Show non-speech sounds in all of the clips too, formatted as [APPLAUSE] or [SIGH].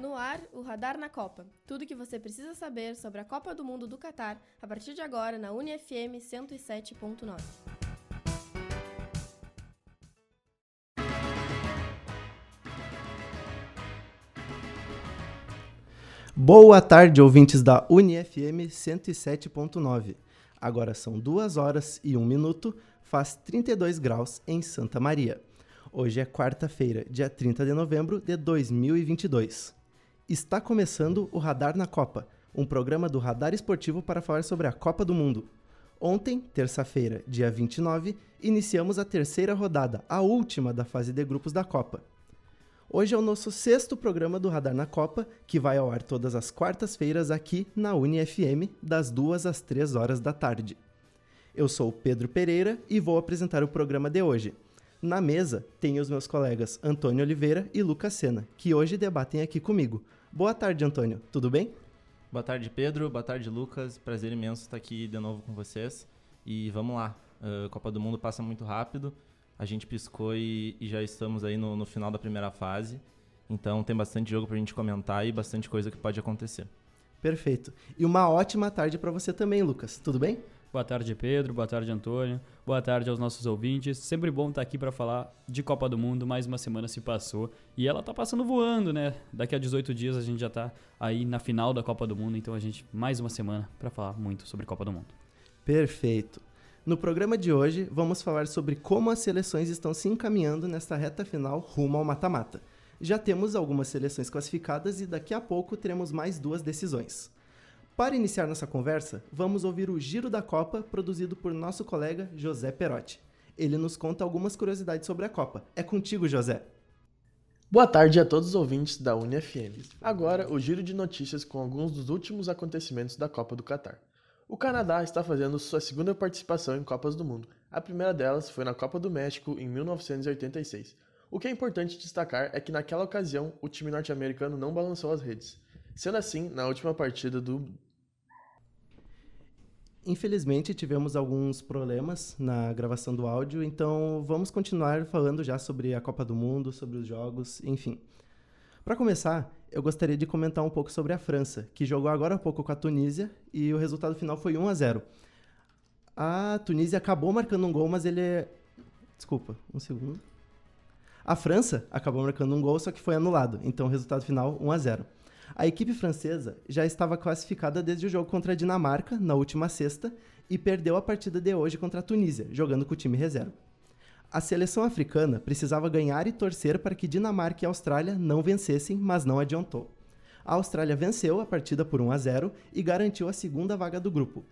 No ar, o Radar na Copa. Tudo o que você precisa saber sobre a Copa do Mundo do Catar a partir de agora na UniFM 107.9. Boa tarde, ouvintes da UniFM 107.9. Agora são 2 horas e 1 minuto, faz 32 graus em Santa Maria. Hoje é quarta-feira, dia 30 de novembro de 2022. Está começando o Radar na Copa, um programa do Radar Esportivo para falar sobre a Copa do Mundo. Ontem, terça-feira, dia 29, iniciamos a terceira rodada, a última da fase de grupos da Copa. Hoje é o nosso sexto programa do Radar na Copa, que vai ao ar todas as quartas-feiras aqui na UniFM, das 2 às 3 horas da tarde. Eu sou Pedro Pereira e vou apresentar o programa de hoje. Na mesa, tenho os meus colegas Antônio Oliveira e Lucas Sena, que hoje debatem aqui comigo. Boa tarde, Antônio. Tudo bem? Boa tarde, Pedro. Boa tarde, Lucas. Prazer imenso estar aqui de novo com vocês. E vamos lá. A Copa do Mundo passa muito rápido. A gente piscou e, e já estamos aí no, no, final da primeira fase. Então tem bastante jogo para a gente comentar e bastante coisa que pode acontecer. Perfeito. E uma ótima tarde para você também, Lucas. Tudo bem? Boa tarde, Pedro. Boa tarde, Antônio. Boa tarde aos nossos ouvintes. Sempre bom estar aqui para falar de Copa do Mundo. Mais uma semana se passou e ela tá passando voando, né? Daqui a 18 dias a gente já tá aí na final da Copa do Mundo, então a gente mais uma semana para falar muito sobre Copa do Mundo. Perfeito. No programa de hoje, vamos falar sobre como as seleções estão se encaminhando nesta reta final rumo ao mata-mata. Já temos algumas seleções classificadas e daqui a pouco teremos mais duas decisões. Para iniciar nossa conversa, vamos ouvir o Giro da Copa, produzido por nosso colega José Perotti. Ele nos conta algumas curiosidades sobre a Copa. É contigo, José. Boa tarde a todos os ouvintes da UniFM. Agora, o giro de notícias com alguns dos últimos acontecimentos da Copa do Catar. O Canadá está fazendo sua segunda participação em Copas do Mundo. A primeira delas foi na Copa do México em 1986. O que é importante destacar é que naquela ocasião o time norte-americano não balançou as redes. Sendo assim, na última partida do Infelizmente, tivemos alguns problemas na gravação do áudio, então vamos continuar falando já sobre a Copa do Mundo, sobre os jogos, enfim. Para começar, eu gostaria de comentar um pouco sobre a França, que jogou agora há pouco com a Tunísia e o resultado final foi 1 a 0. A Tunísia acabou marcando um gol, mas ele é... Desculpa, um segundo. A França acabou marcando um gol, só que foi anulado, então o resultado final 1 a 0. A equipe francesa já estava classificada desde o jogo contra a Dinamarca, na última sexta, e perdeu a partida de hoje contra a Tunísia, jogando com o time reserva. A seleção africana precisava ganhar e torcer para que Dinamarca e Austrália não vencessem, mas não adiantou. A Austrália venceu a partida por 1 a 0 e garantiu a segunda vaga do grupo.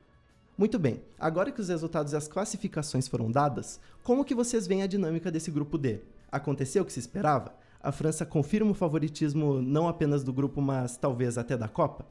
Muito bem, agora que os resultados e as classificações foram dadas, como que vocês veem a dinâmica desse grupo D? Aconteceu o que se esperava? A França confirma o favoritismo não apenas do grupo, mas talvez até da Copa?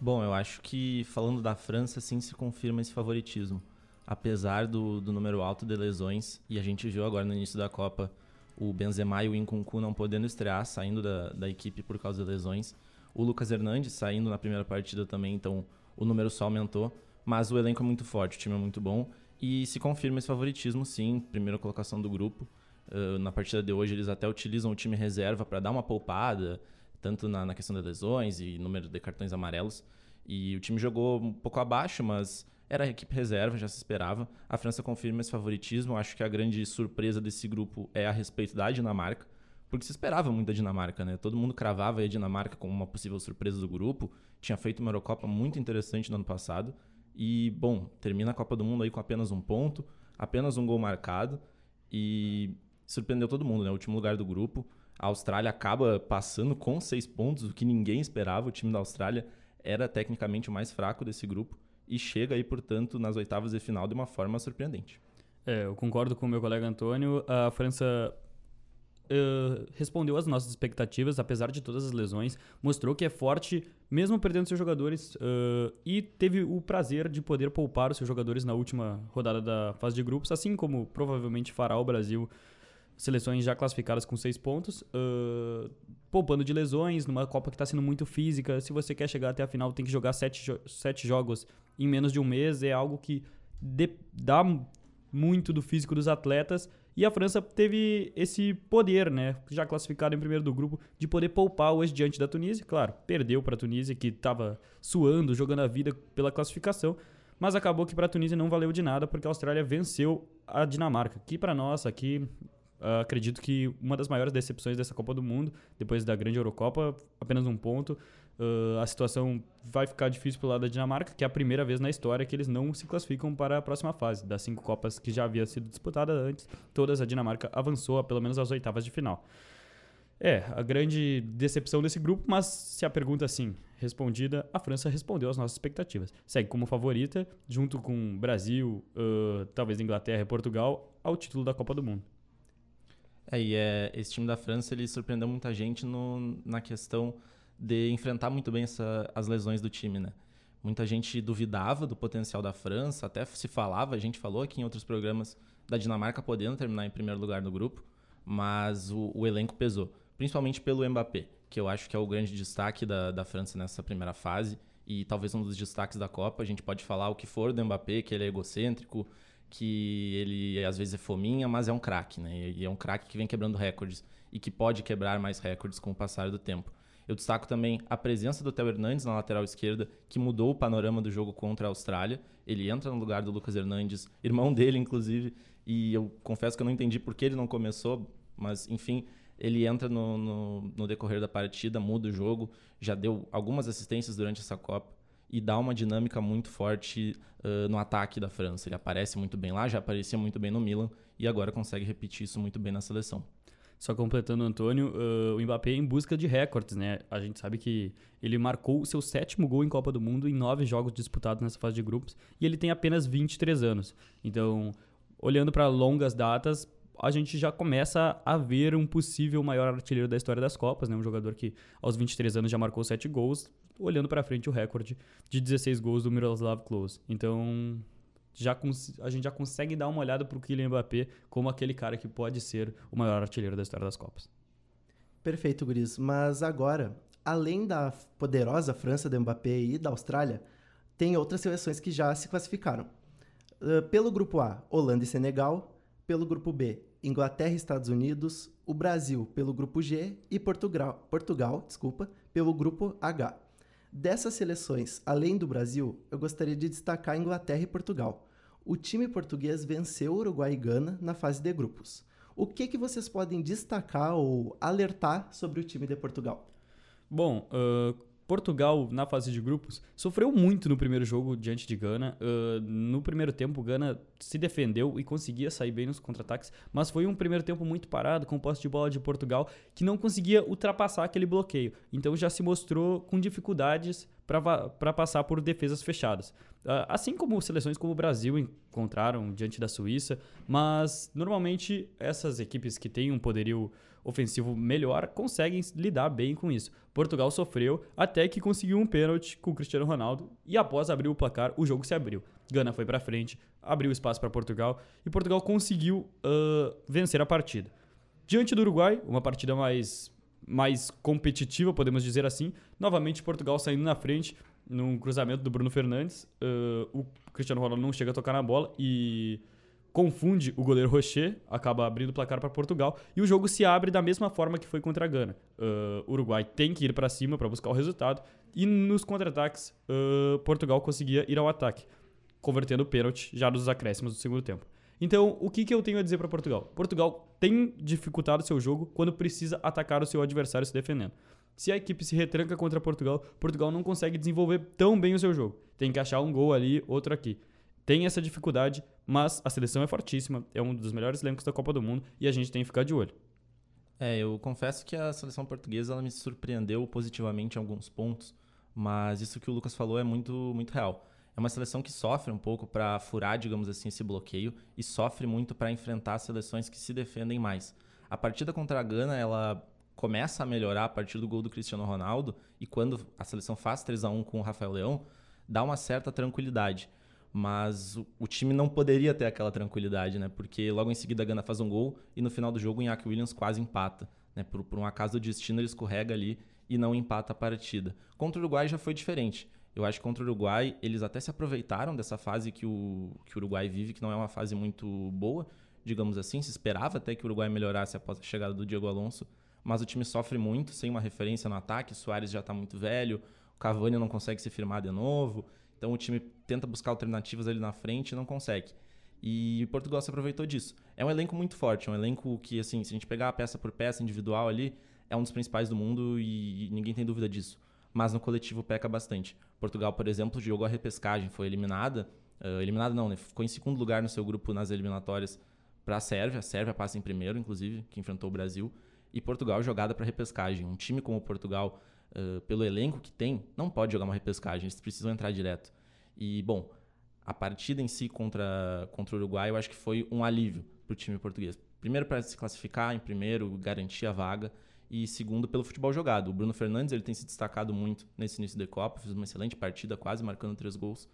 Bom, eu acho que falando da França, sim se confirma esse favoritismo. Apesar do, do número alto de lesões, e a gente viu agora no início da Copa o Benzema e o Nkunku não podendo estrear, saindo da, da equipe por causa de lesões. O Lucas Hernandes saindo na primeira partida também, então o número só aumentou. Mas o elenco é muito forte, o time é muito bom. E se confirma esse favoritismo, sim, primeira colocação do grupo. Uh, na partida de hoje, eles até utilizam o time reserva para dar uma poupada, tanto na, na, questão de lesões e número de cartões amarelos. E o time jogou um pouco abaixo, mas era a equipe reserva, já se esperava. A França confirma esse favoritismo. Acho que a grande surpresa desse grupo é a respeito da Dinamarca, porque se esperava muito da Dinamarca, né? Todo mundo cravava a Dinamarca como uma possível surpresa do grupo. Tinha feito uma Eurocopa muito interessante no ano passado. E, bom, termina a Copa do Mundo aí com apenas um ponto, apenas um gol marcado. E surpreendeu todo mundo, né? O último lugar do grupo. A Austrália acaba passando com seis pontos, o que ninguém esperava. O time da Austrália era tecnicamente o mais fraco desse grupo e chega aí, portanto, nas oitavas de final de uma forma surpreendente. É, eu concordo com o meu colega Antônio. A França Uh, respondeu às nossas expectativas, apesar de todas as lesões, mostrou que é forte, mesmo perdendo seus jogadores, uh, e teve o prazer de poder poupar os seus jogadores na última rodada da fase de grupos, assim como provavelmente fará o Brasil seleções já classificadas com seis pontos, uh, poupando de lesões, numa Copa que está sendo muito física. Se você quer chegar até a final, tem que jogar sete, jo sete jogos em menos de um mês. É algo que dá muito do físico dos atletas E a França teve esse poder, né, já classificado em primeiro do grupo, de poder poupar hoje diante da Tunísia. Claro, perdeu para a Tunísia, que estava suando, jogando a vida pela classificação, mas acabou que para a Tunísia não valeu de nada, porque a Austrália venceu a Dinamarca, que para nós aqui Uh, acredito que uma das maiores decepções dessa Copa do Mundo, depois da grande Eurocopa, apenas um ponto. Uh, a situação vai ficar difícil pelo lado da Dinamarca, que é a primeira vez na história que eles não se classificam para a próxima fase. Das cinco Copas que já havia sido disputada antes, todas a Dinamarca avançou pelo menos às oitavas de final. É, a grande decepção desse grupo, mas se a pergunta assim respondida, a França respondeu às nossas expectativas. Segue como favorita, junto com Brasil, uh, talvez Inglaterra e Portugal, ao título da Copa do Mundo. É, e é, esse time da França ele surpreendeu muita gente no, na questão de enfrentar muito bem essa, as lesões do time, né? Muita gente duvidava do potencial da França, até se falava, a gente falou aqui em outros programas, da Dinamarca podendo terminar em primeiro lugar no grupo, mas o, o elenco pesou, principalmente pelo Mbappé, que eu acho que é o grande destaque da, da França nessa primeira fase e talvez um dos destaques da Copa. A gente pode falar o que for do Mbappé, que ele é egocêntrico, que ele às vezes é fominha, mas é um craque, né? E é um craque que vem quebrando recordes e que pode quebrar mais recordes com o passar do tempo. Eu destaco também a presença do Theo Hernandes na lateral esquerda, que mudou o panorama do jogo contra a Austrália. Ele entra no lugar do Lucas Hernandes, irmão [LAUGHS] dele, inclusive, e eu confesso que eu não entendi por que ele não começou, mas enfim, ele entra no, no, no decorrer da partida, muda o jogo, já deu algumas assistências durante essa Copa e dá uma dinâmica muito forte uh, no ataque da França. Ele aparece muito bem lá, já aparecia muito bem no Milan e agora consegue repetir isso muito bem na seleção. Só completando Antônio, uh, o Mbappé é em busca de recordes, né? A gente sabe que ele marcou o seu sétimo gol em Copa do Mundo em nove jogos disputados nessa fase de grupos e ele tem apenas 23 anos. Então, olhando para longas datas, a gente já começa a ver um possível maior artilheiro da história das Copas, né? Um jogador que aos 23 anos já marcou 7 gols, olhando para frente o recorde de 16 gols do Miroslav Klose. Então, já a gente já consegue dar uma olhada para o Kylian Mbappé como aquele cara que pode ser o maior artilheiro da história das Copas. Perfeito, Guris. Mas agora, além da poderosa França do Mbappé e da Austrália, tem outras seleções que já se classificaram. Uh, pelo grupo A, Holanda e Senegal. Pelo grupo B, Inglaterra e Estados Unidos. O Brasil pelo grupo G e Portugal, Portugal desculpa, pelo grupo H. Dessas seleções, além do Brasil, eu gostaria de destacar Inglaterra e Portugal. O time português venceu Uruguai e Gana na fase de grupos. O que, que vocês podem destacar ou alertar sobre o time de Portugal? Bom, uh, Portugal, na fase de grupos, sofreu muito no primeiro jogo diante de Gana. Uh, no primeiro tempo, Gana se defendeu e conseguia sair bem nos contra-ataques, mas foi um primeiro tempo muito parado, com posse de bola de Portugal, que não conseguia ultrapassar aquele bloqueio. Então já se mostrou com dificuldades para passar por defesas fechadas. Uh, assim como seleções como o Brasil encontraram diante da Suíça, mas normalmente essas equipes que têm um poderio ofensivo melhor conseguem lidar bem com isso. Portugal sofreu até que conseguiu um pênalti com o Cristiano Ronaldo e após abrir o placar, o jogo se abriu. Gana foi para frente, abriu espaço para Portugal e Portugal conseguiu uh, vencer a partida. Diante do Uruguai, uma partida mais, mais competitiva, podemos dizer assim. Novamente, Portugal saindo na frente num cruzamento do Bruno Fernandes. Uh, o Cristiano Ronaldo não chega a tocar na bola e confunde o goleiro Rocher, acaba abrindo o placar para Portugal e o jogo se abre da mesma forma que foi contra a Gana. Uh, Uruguai tem que ir para cima para buscar o resultado e nos contra-ataques uh, Portugal conseguia ir ao ataque, convertendo o pênalti já nos acréscimos do segundo tempo. Então, o que, que eu tenho a dizer para Portugal? Portugal tem dificultado seu jogo quando precisa atacar o seu adversário se defendendo. Se a equipe se retranca contra Portugal, Portugal não consegue desenvolver tão bem o seu jogo. Tem que achar um gol ali, outro aqui tem essa dificuldade, mas a seleção é fortíssima, é um dos melhores elencos da Copa do Mundo e a gente tem que ficar de olho. É, eu confesso que a seleção portuguesa ela me surpreendeu positivamente em alguns pontos, mas isso que o Lucas falou é muito, muito real. É uma seleção que sofre um pouco para furar, digamos assim, esse bloqueio e sofre muito para enfrentar seleções que se defendem mais. A partida contra a Gana, ela começa a melhorar a partir do gol do Cristiano Ronaldo e quando a seleção faz 3 a 1 com o Rafael Leão, dá uma certa tranquilidade mas o, o, time não poderia ter aquela tranquilidade, né? Porque logo em seguida a Gana faz um gol e no final do jogo o Iñaki Williams quase empata, né? Por, por um acaso do destino ele escorrega ali e não empata a partida. Contra o Uruguai já foi diferente. Eu acho que contra o Uruguai eles até se aproveitaram dessa fase que o, que o Uruguai vive, que não é uma fase muito boa digamos assim. Se esperava até que o Uruguai melhorasse após a chegada do Diego Alonso, mas o time sofre muito sem uma referência no ataque. Soares já está muito velho, o Cavani não consegue se firmar de novo. Então o time tenta buscar alternativas ali na frente e não consegue. E Portugal se aproveitou disso. É um elenco muito forte, é um elenco que, assim, se a gente pegar peça por peça individual ali, é um dos principais do mundo e ninguém tem dúvida disso. Mas no coletivo peca bastante. Portugal, por exemplo, jogou a repescagem, foi eliminada. Uh, eliminada não, né? Ficou em segundo lugar no seu grupo nas eliminatórias para a Sérvia. A Sérvia passa em primeiro, inclusive, que enfrentou o Brasil. E Portugal jogada para repescagem. Um time como o Portugal, uh, pelo elenco que tem, não pode jogar uma repescagem. Eles precisam entrar direto. E, bom, a partida em si contra, contra o Uruguai eu acho que foi um alívio para o time português. Primeiro, para se classificar, em primeiro, garantir a vaga. E segundo, pelo futebol jogado. O Bruno Fernandes ele tem se destacado muito nesse início da Copa, fez uma excelente partida, quase marcando três gols.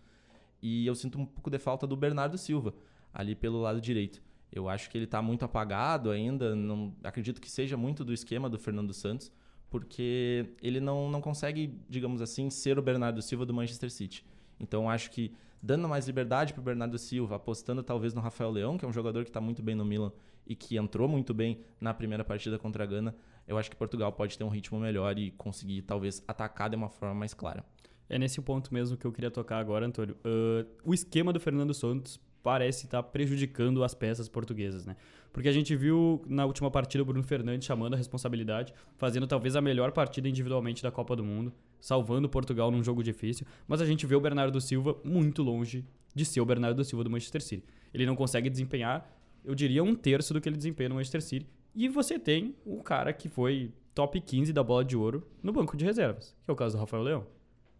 E eu sinto um pouco de falta do Bernardo Silva, ali pelo lado direito. Eu acho que ele está muito apagado ainda, não acredito que seja muito do esquema do Fernando Santos, porque ele não, não consegue, digamos assim, ser o Bernardo Silva do Manchester City. Então acho que dando mais liberdade para o Bernardo Silva, apostando talvez no Rafael Leão, que é um jogador que está muito bem no Milan e que entrou muito bem na primeira partida contra a Gana, eu acho que Portugal pode ter um ritmo melhor e conseguir talvez atacar de uma forma mais clara. É nesse ponto mesmo que eu queria tocar agora, Antônio. Uh, o esquema do Fernando Santos parece estar tá prejudicando as peças portuguesas, né? Porque a gente viu na última partida o Bruno Fernandes chamando a responsabilidade, fazendo talvez a melhor partida individualmente da Copa do Mundo, salvando Portugal num jogo difícil, mas a gente vê o Bernardo Silva muito longe de ser o Bernardo Silva do Manchester City. Ele não consegue desempenhar, eu diria, um terço do que ele desempenha no Manchester City. E você tem o cara que foi top 15 da bola de ouro no banco de reservas, que é o caso do Rafael Leão.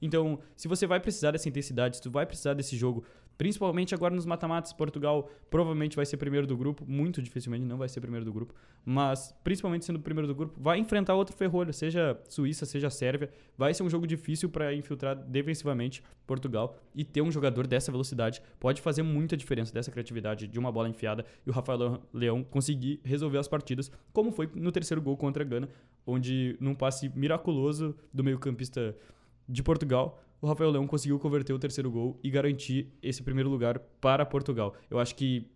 Então, se você vai precisar dessa intensidade, se tu vai precisar desse jogo Principalmente agora nos mata-matas, Portugal provavelmente vai ser primeiro do grupo, muito dificilmente não vai ser primeiro do grupo, mas principalmente sendo primeiro do grupo, vai enfrentar outro ferrolho, seja Suíça, seja Sérvia, vai ser um jogo difícil para infiltrar defensivamente Portugal e ter um jogador dessa velocidade pode fazer muita diferença dessa criatividade de uma bola enfiada e o Rafael Leão conseguir resolver as partidas, como foi no terceiro gol contra a Gana, onde num passe miraculoso do meio-campista de Portugal, o Rafael Leão conseguiu converter o terceiro gol e garantir esse primeiro lugar para Portugal. Eu acho que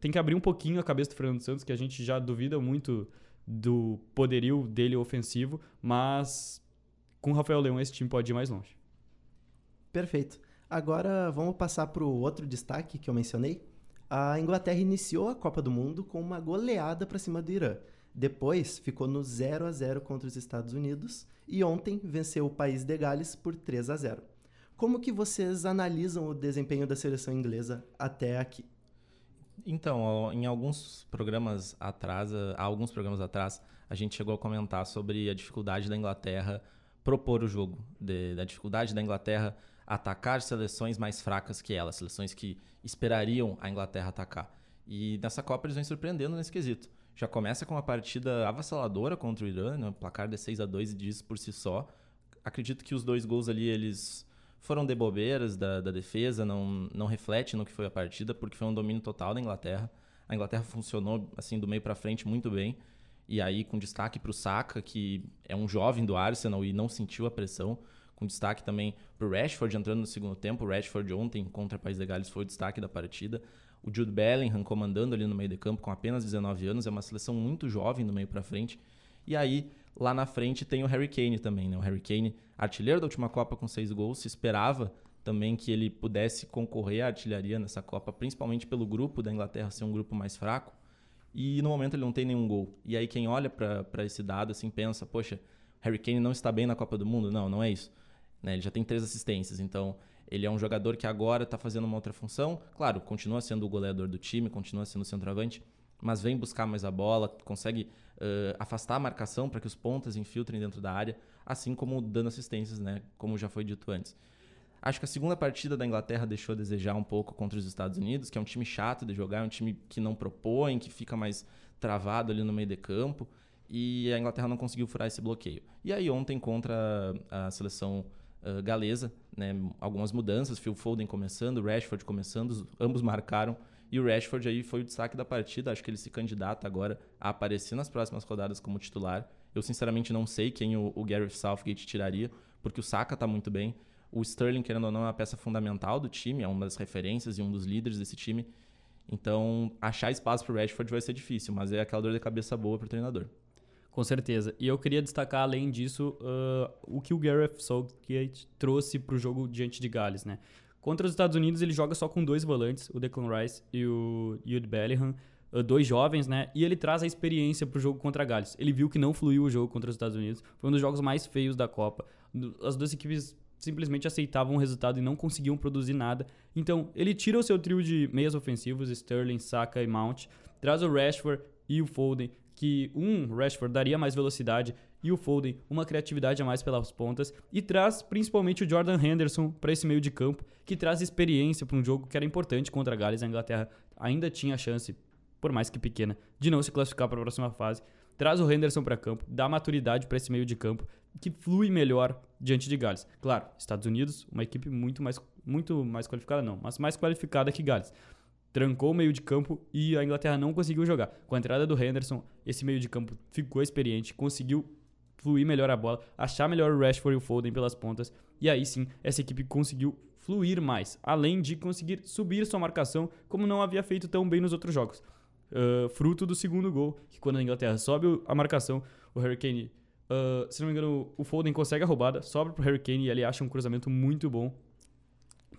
tem que abrir um pouquinho a cabeça do Fernando Santos, que a gente já duvida muito do poderio dele ofensivo, mas com o Rafael Leão esse time pode ir mais longe. Perfeito. Agora vamos passar para o outro destaque que eu mencionei. A Inglaterra iniciou a Copa do Mundo com uma goleada para cima do Irã. Depois ficou no 0 a 0 contra os Estados Unidos e ontem venceu o país de Gales por 3 a 0. Como que vocês analisam o desempenho da seleção inglesa até aqui? Então, em alguns programas atrás, há alguns programas atrás, a gente chegou a comentar sobre a dificuldade da Inglaterra propor o jogo, de, da dificuldade da Inglaterra atacar seleções mais fracas que ela, seleções que esperariam a Inglaterra atacar. E nessa Copa eles vêm surpreendendo nesse quesito já começa com uma partida avassaladora contra o Irã, né? placar de 6 a 2 e diz por si só. Acredito que os dois gols ali eles foram de bobeiras da, da defesa, não, não reflete no que foi a partida, porque foi um domínio total da Inglaterra. A Inglaterra funcionou assim do meio para frente muito bem. E aí com destaque para o Saka, que é um jovem do Arsenal e não sentiu a pressão. Com destaque também para o Rashford entrando no segundo tempo. O Rashford ontem contra o País de Gales foi o destaque da partida. O Jude Bellingham comandando ali no meio de campo com apenas 19 anos, é uma seleção muito jovem no meio para frente. E aí, lá na frente tem o Harry Kane também, né? O Harry Kane, artilheiro da última Copa com seis gols, se esperava também que ele pudesse concorrer à artilharia nessa Copa, principalmente pelo grupo da Inglaterra ser um grupo mais fraco. E no momento ele não tem nenhum gol. E aí quem olha para esse dado assim pensa, poxa, Harry Kane não está bem na Copa do Mundo? Não, não é isso. Né? Ele já tem três assistências, então ele é um jogador que agora está fazendo uma outra função. Claro, continua sendo o goleador do time, continua sendo o centroavante, mas vem buscar mais a bola, consegue uh, afastar a marcação para que os pontas infiltrem dentro da área, assim como dando assistências, né? Como já foi dito antes. Acho que a segunda partida da Inglaterra deixou a desejar um pouco contra os Estados Unidos, que é um time chato de jogar, é um time que não propõe, que fica mais travado ali no meio de campo. E a Inglaterra não conseguiu furar esse bloqueio. E aí ontem contra a seleção uh, galesa, né? algumas mudanças, Phil Foden começando, Rashford começando, ambos marcaram. E o Rashford aí foi o destaque da partida, acho que ele se candidata agora a aparecer nas próximas rodadas como titular. Eu sinceramente não sei quem o, o Gareth Southgate tiraria, porque o Saka está muito bem. O Sterling, querendo ou não, é uma peça fundamental do time, é uma das referências e um dos líderes desse time. Então, achar espaço para o Rashford vai ser difícil, mas é aquela dor de cabeça boa para o treinador. Com certeza. E eu queria destacar, além disso, uh, o que o Gareth Southgate trouxe para o jogo diante de Gales, né? Contra os Estados Unidos, ele joga só com dois volantes, o Declan Rice e o Jude Bellingham, uh, dois jovens, né? E ele traz a experiência para o jogo contra Gales. Ele viu que não fluiu o jogo contra os Estados Unidos. Foi um dos jogos mais feios da Copa. As duas equipes simplesmente aceitavam o resultado e não conseguiam produzir nada. Então, ele tira o seu trio de meias ofensivos, Sterling, Saka e Mount, traz o Rashford e o Foden, que um Rashford daria mais velocidade e o Foden uma criatividade a mais pelas pontas e traz principalmente o Jordan Henderson para esse meio de campo, que traz experiência para um jogo que era importante contra a Gales. A Inglaterra ainda tinha a chance, por mais que pequena, de não se classificar para a próxima fase. Traz o Henderson para campo, dá maturidade para esse meio de campo que flui melhor diante de Gales. Claro, Estados Unidos, uma equipe muito mais, muito mais qualificada, não, mas mais qualificada que Gales. Trancou o meio de campo e a Inglaterra não conseguiu jogar. Com a entrada do Henderson, esse meio de campo ficou experiente, conseguiu fluir melhor a bola, achar melhor o Rashford e o Foden pelas pontas. E aí sim, essa equipe conseguiu fluir mais, além de conseguir subir sua marcação, como não havia feito tão bem nos outros jogos. Uh, fruto do segundo gol, que quando a Inglaterra sobe a marcação, o Harry Kane Uh, se não me engano, o Foden consegue a roubada, sobra pro Harry Kane e ele acha um cruzamento muito bom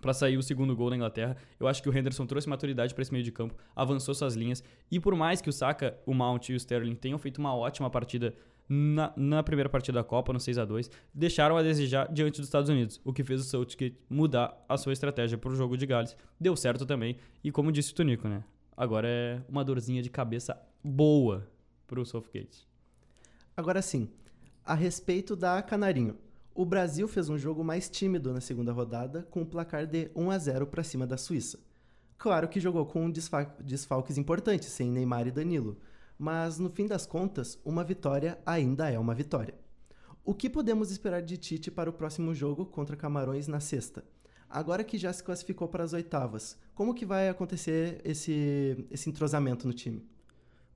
para sair o segundo gol da Inglaterra. Eu acho que o Henderson trouxe maturidade para esse meio de campo, avançou suas linhas e por mais que o Saka, o Mount e o Sterling tenham feito uma ótima partida na, na primeira partida da Copa, no 6 a 2 deixaram a desejar diante dos Estados Unidos, o que fez o Southgate mudar a sua estratégia para o jogo de Gales. Deu certo também e como disse o Tonico, né? Agora é uma dorzinha de cabeça boa para o Southgate. Agora sim, a respeito da Canarinho, o Brasil fez um jogo mais tímido na segunda rodada, com um placar de 1 a 0 para cima da Suíça. Claro que jogou com desfalques importantes, sem Neymar e Danilo, mas no fim das contas, uma vitória ainda é uma vitória. O que podemos esperar de Tite para o próximo jogo contra Camarões na sexta? Agora que já se classificou para as oitavas, como que vai acontecer esse, esse entrosamento no time?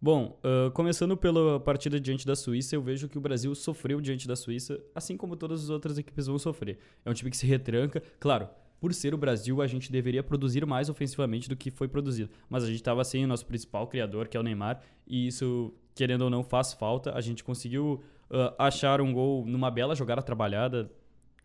Bom, uh, começando pela partida diante da Suíça, eu vejo que o Brasil sofreu diante da Suíça, assim como todas as outras equipes vão sofrer. É um time que se retranca. Claro, por ser o Brasil, a gente deveria produzir mais ofensivamente do que foi produzido. Mas a gente estava sem o nosso principal criador, que é o Neymar, e isso, querendo ou não, faz falta. A gente conseguiu uh, achar um gol numa bela jogada trabalhada,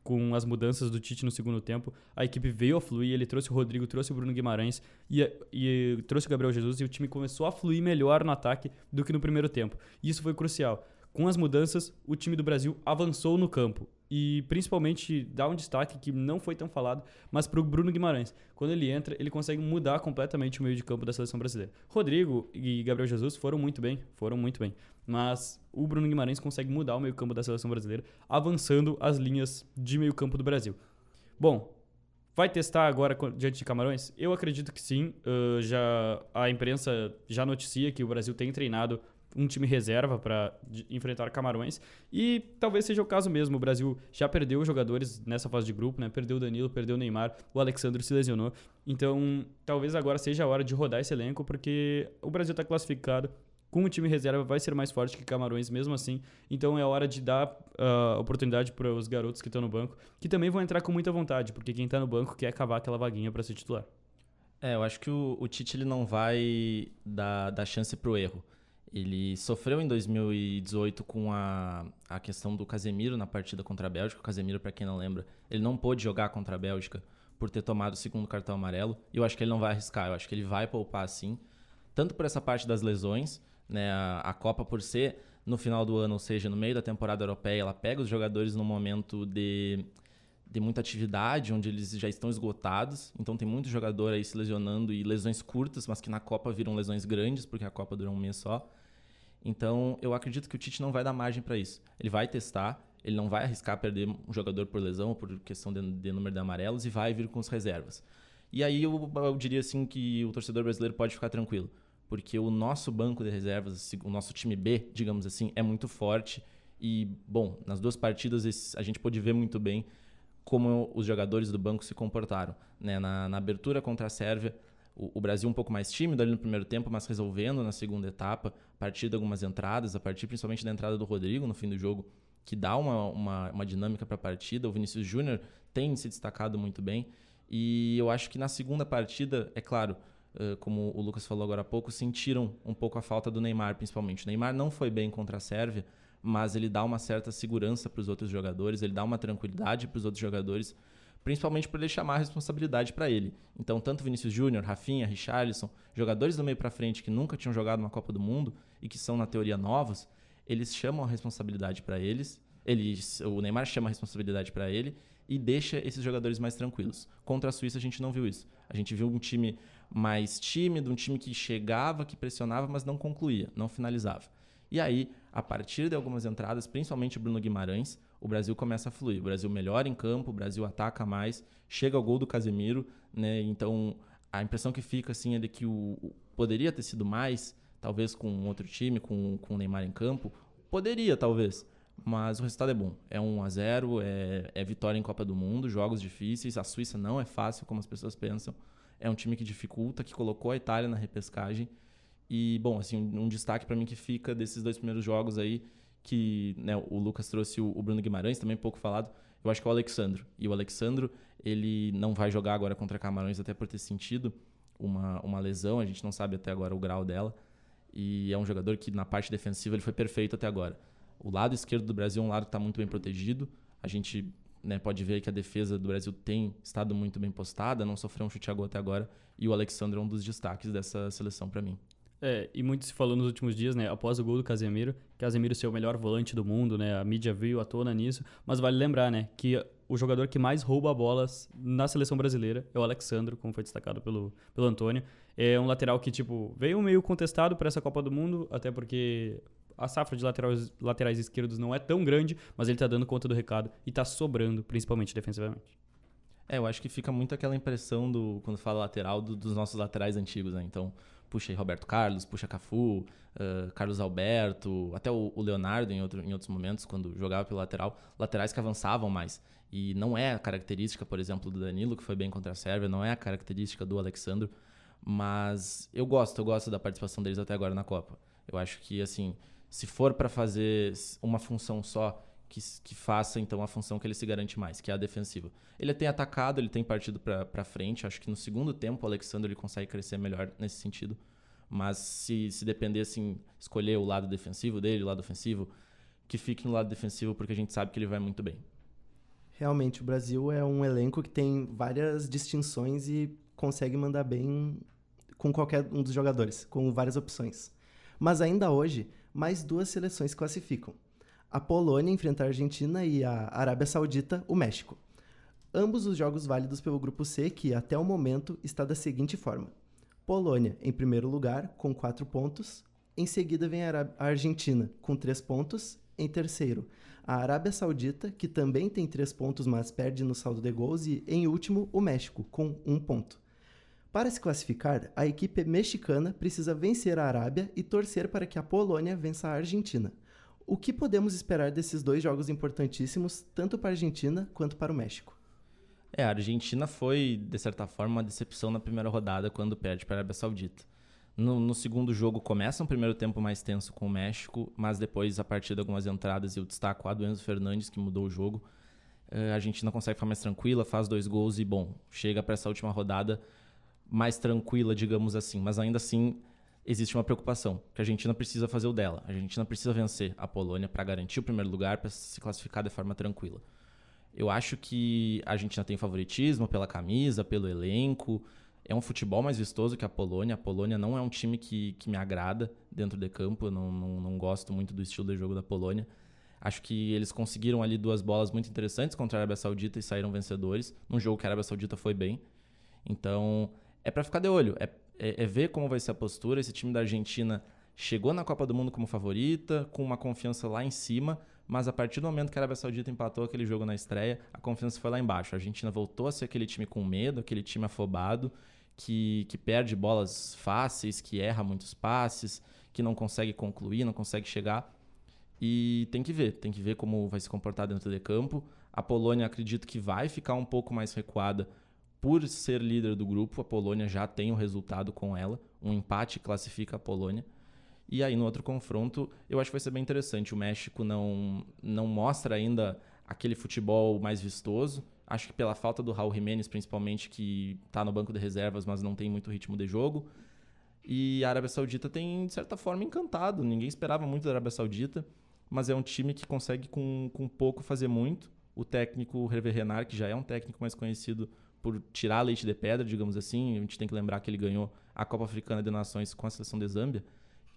com as mudanças do Tite no segundo tempo, a equipe veio a fluir, ele trouxe o Rodrigo, trouxe o Bruno Guimarães e, e trouxe o Gabriel Jesus e o time começou a fluir melhor no ataque do que no primeiro tempo. Isso foi crucial. Com as mudanças, o time do Brasil avançou no campo e principalmente dá um destaque que não foi tão falado, mas para o Bruno Guimarães. Quando ele entra, ele consegue mudar completamente o meio de campo da seleção brasileira. Rodrigo e Gabriel Jesus foram muito bem, foram muito bem. Mas o Bruno Guimarães consegue mudar o meio campo da seleção brasileira, avançando as linhas de meio campo do Brasil. Bom, vai testar agora diante de Camarões? Eu acredito que sim. Uh, já a imprensa já noticia que o Brasil tem treinado um time reserva para enfrentar Camarões. E talvez seja o caso mesmo. O Brasil já perdeu jogadores nessa fase de grupo, né? Perdeu o Danilo, perdeu o Neymar, o Alexandre se lesionou. Então, talvez agora seja a hora de rodar esse elenco, porque o Brasil está classificado. Com o time reserva vai ser mais forte que Camarões mesmo assim. Então é hora de dar uh, oportunidade para os garotos que estão no banco, que também vão entrar com muita vontade, porque quem está no banco quer cavar aquela vaguinha para ser titular. É, eu acho que o, o Tite ele não vai dar, dar chance para o erro. Ele sofreu em 2018 com a, a questão do Casemiro na partida contra a Bélgica. O Casemiro, para quem não lembra, ele não pôde jogar contra a Bélgica por ter tomado o segundo cartão amarelo. E eu acho que ele não vai arriscar. Eu acho que ele vai poupar sim. Tanto por essa parte das lesões, né? A, a Copa por ser no final do ano, ou seja, no meio da temporada europeia, ela pega os jogadores no momento de, de muita atividade, onde eles já estão esgotados. Então tem muito jogador aí se lesionando e lesões curtas, mas que na Copa viram lesões grandes, porque a Copa dura um mês só. Então, eu acredito que o Tite não vai dar margem para isso. Ele vai testar, ele não vai arriscar perder um jogador por lesão ou por questão de, de número de amarelos e vai vir com as reservas. E aí eu, eu, diria assim que o torcedor brasileiro pode ficar tranquilo, porque o nosso banco de reservas, o nosso time B, digamos assim, é muito forte e, bom, nas duas partidas a gente pôde ver muito bem como os jogadores do banco se comportaram. Né? Na, na abertura contra a Sérvia, o, Brasil um pouco mais tímido ali no primeiro tempo, mas resolvendo na segunda etapa, a partir de algumas entradas, a partir principalmente da entrada do Rodrigo no fim do jogo, que dá uma, uma, uma dinâmica para a partida. O Vinícius Júnior tem se destacado muito bem. E eu acho que na segunda partida, é claro, uh, como o Lucas falou agora há pouco, sentiram um pouco a falta do Neymar, principalmente. O Neymar não foi bem contra a Sérvia, mas ele dá uma certa segurança para os outros jogadores, ele dá uma tranquilidade para os outros jogadores, principalmente por ele chamar a responsabilidade para ele. Então, tanto Vinícius Júnior, Rafinha, Richarlison, jogadores do meio para frente que nunca tinham jogado uma Copa do Mundo e que são na teoria novos, eles chamam a responsabilidade para eles. Eles, o Neymar chama a responsabilidade para ele e deixa esses jogadores mais tranquilos. Contra a Suíça a gente não viu isso. A gente viu um time mais tímido, um time que chegava, que pressionava, mas não concluía, não finalizava. E aí, a partir de algumas entradas, principalmente o Bruno Guimarães, o Brasil começa a fluir. O Brasil melhora em campo, o Brasil ataca mais, chega ao gol do Casemiro, né? Então, a impressão que fica assim é de que o, o poderia ter sido mais, talvez com outro time, com, com o Neymar em campo, poderia talvez, mas o resultado é bom. É 1 a 0 é, é vitória em Copa do Mundo, jogos difíceis. A Suíça não é fácil, como as pessoas pensam. É um time que dificulta, que colocou a Itália na repescagem. E, bom, assim, um, destaque para mim que fica desses dois primeiros jogos aí, que né, o Lucas trouxe o, Bruno Guimarães, também pouco falado, eu acho que é o Alexandro. E o Alexandro, ele não vai jogar agora contra Camarões, até por ter sentido uma, uma lesão, a gente não sabe até agora o grau dela. E é um jogador que na parte defensiva ele foi perfeito até agora. O lado esquerdo do Brasil é um lado que está muito bem protegido. A gente né, pode ver que a defesa do Brasil tem estado muito bem postada, não sofreu um chute a gol até agora. E o Alexandre é um dos destaques dessa seleção para mim. É, e muito se falou nos últimos dias, né? Após o gol do Casemiro, Casemiro ser o melhor volante do mundo, né? A mídia veio à tona nisso. Mas vale lembrar, né? Que o jogador que mais rouba bolas na seleção brasileira é o Alexandre, como foi destacado pelo, pelo Antônio. É um lateral que, tipo, veio meio contestado para essa Copa do Mundo, até porque a safra de laterais, laterais esquerdos não é tão grande, mas ele tá dando conta do recado e tá sobrando, principalmente defensivamente. É, eu acho que fica muito aquela impressão do quando fala lateral do, dos nossos laterais antigos, né? Então, puxa Roberto Carlos, puxa Cafu, uh, Carlos Alberto, até o, o Leonardo em, outro, em outros momentos, quando jogava pelo lateral, laterais que avançavam mais. E não é a característica, por exemplo, do Danilo, que foi bem contra a Sérvia, não é a característica do Alexandro, mas eu gosto, eu gosto da participação deles até agora na Copa. Eu acho que, assim, se for para fazer uma função só, que, que, faça então a função que ele se garante mais, que é a defensiva. Ele tem atacado, ele tem partido para frente. Acho que no segundo tempo o Alexandre ele consegue crescer melhor nesse sentido. Mas se, se depender, assim, escolher o lado defensivo dele, o lado ofensivo, que fique no lado defensivo, porque a gente sabe que ele vai muito bem. Realmente, o Brasil é um elenco que tem várias distinções e consegue mandar bem com qualquer um dos jogadores, com várias opções. Mas ainda hoje, mais duas seleções classificam. A Polônia enfrenta a Argentina e a Arábia Saudita o México. Ambos os jogos válidos pelo grupo C, que até o momento está da seguinte forma: Polônia em primeiro lugar, com 4 pontos. Em seguida vem a Argentina, com 3 pontos. Em terceiro, a Arábia Saudita, que também tem 3 pontos, mas perde no saldo de gols. E em último, o México, com 1 ponto. Para se classificar, a equipe mexicana precisa vencer a Arábia e torcer para que a Polônia vença a Argentina. O que podemos esperar desses dois jogos importantíssimos, tanto para a Argentina quanto para o México? É, a Argentina foi, de certa forma, uma decepção na primeira rodada quando perde para a Arábia Saudita. No, no, segundo jogo começa um primeiro tempo mais tenso com o México, mas depois, a partir de algumas entradas, eu destaco a do Enzo Fernandes, que mudou o jogo. Eh, a Argentina consegue ficar mais tranquila, faz dois gols e, bom, chega para essa última rodada mais tranquila, digamos assim. Mas ainda assim, existe uma preocupação, que a Argentina precisa fazer o dela. A Argentina precisa vencer a Polônia para garantir o primeiro lugar, para se classificar de forma tranquila. Eu acho que a Argentina tem favoritismo pela camisa, pelo elenco. É um futebol mais vistoso que a Polônia. A Polônia não é um time que, que me agrada dentro de campo. Eu não, não, não gosto muito do estilo de jogo da Polônia. Acho que eles conseguiram ali duas bolas muito interessantes contra a Arábia Saudita e saíram vencedores. Num jogo que a Arábia Saudita foi bem. Então, é para ficar de olho, é, é, é, ver como vai ser a postura. Esse time da Argentina chegou na Copa do Mundo como favorita, com uma confiança lá em cima, mas a partir do momento que a Arábia Saudita empatou aquele jogo na estreia, a confiança foi lá embaixo. A Argentina voltou a ser aquele time com medo, aquele time afobado, que, que perde bolas fáceis, que erra muitos passes, que não consegue concluir, não consegue chegar. E tem que ver, tem que ver como vai se comportar dentro de campo. A Polônia acredito que vai ficar um pouco mais recuada por ser líder do grupo, a Polônia já tem o resultado com ela. Um empate classifica a Polônia. E aí, no outro confronto, eu acho que vai ser bem interessante. O México não, não mostra ainda aquele futebol mais vistoso. Acho que pela falta do Raul Jimenez, principalmente, que está no banco de reservas, mas não tem muito ritmo de jogo. E a Arábia Saudita tem, de certa forma, encantado. Ninguém esperava muito da Arábia Saudita, mas é um time que consegue, com, com pouco, fazer muito. O técnico Hervé Renard, que já é um técnico mais conhecido por tirar leite de pedra, digamos assim. A gente tem que lembrar que ele ganhou a Copa Africana de Nações com a seleção de Zâmbia,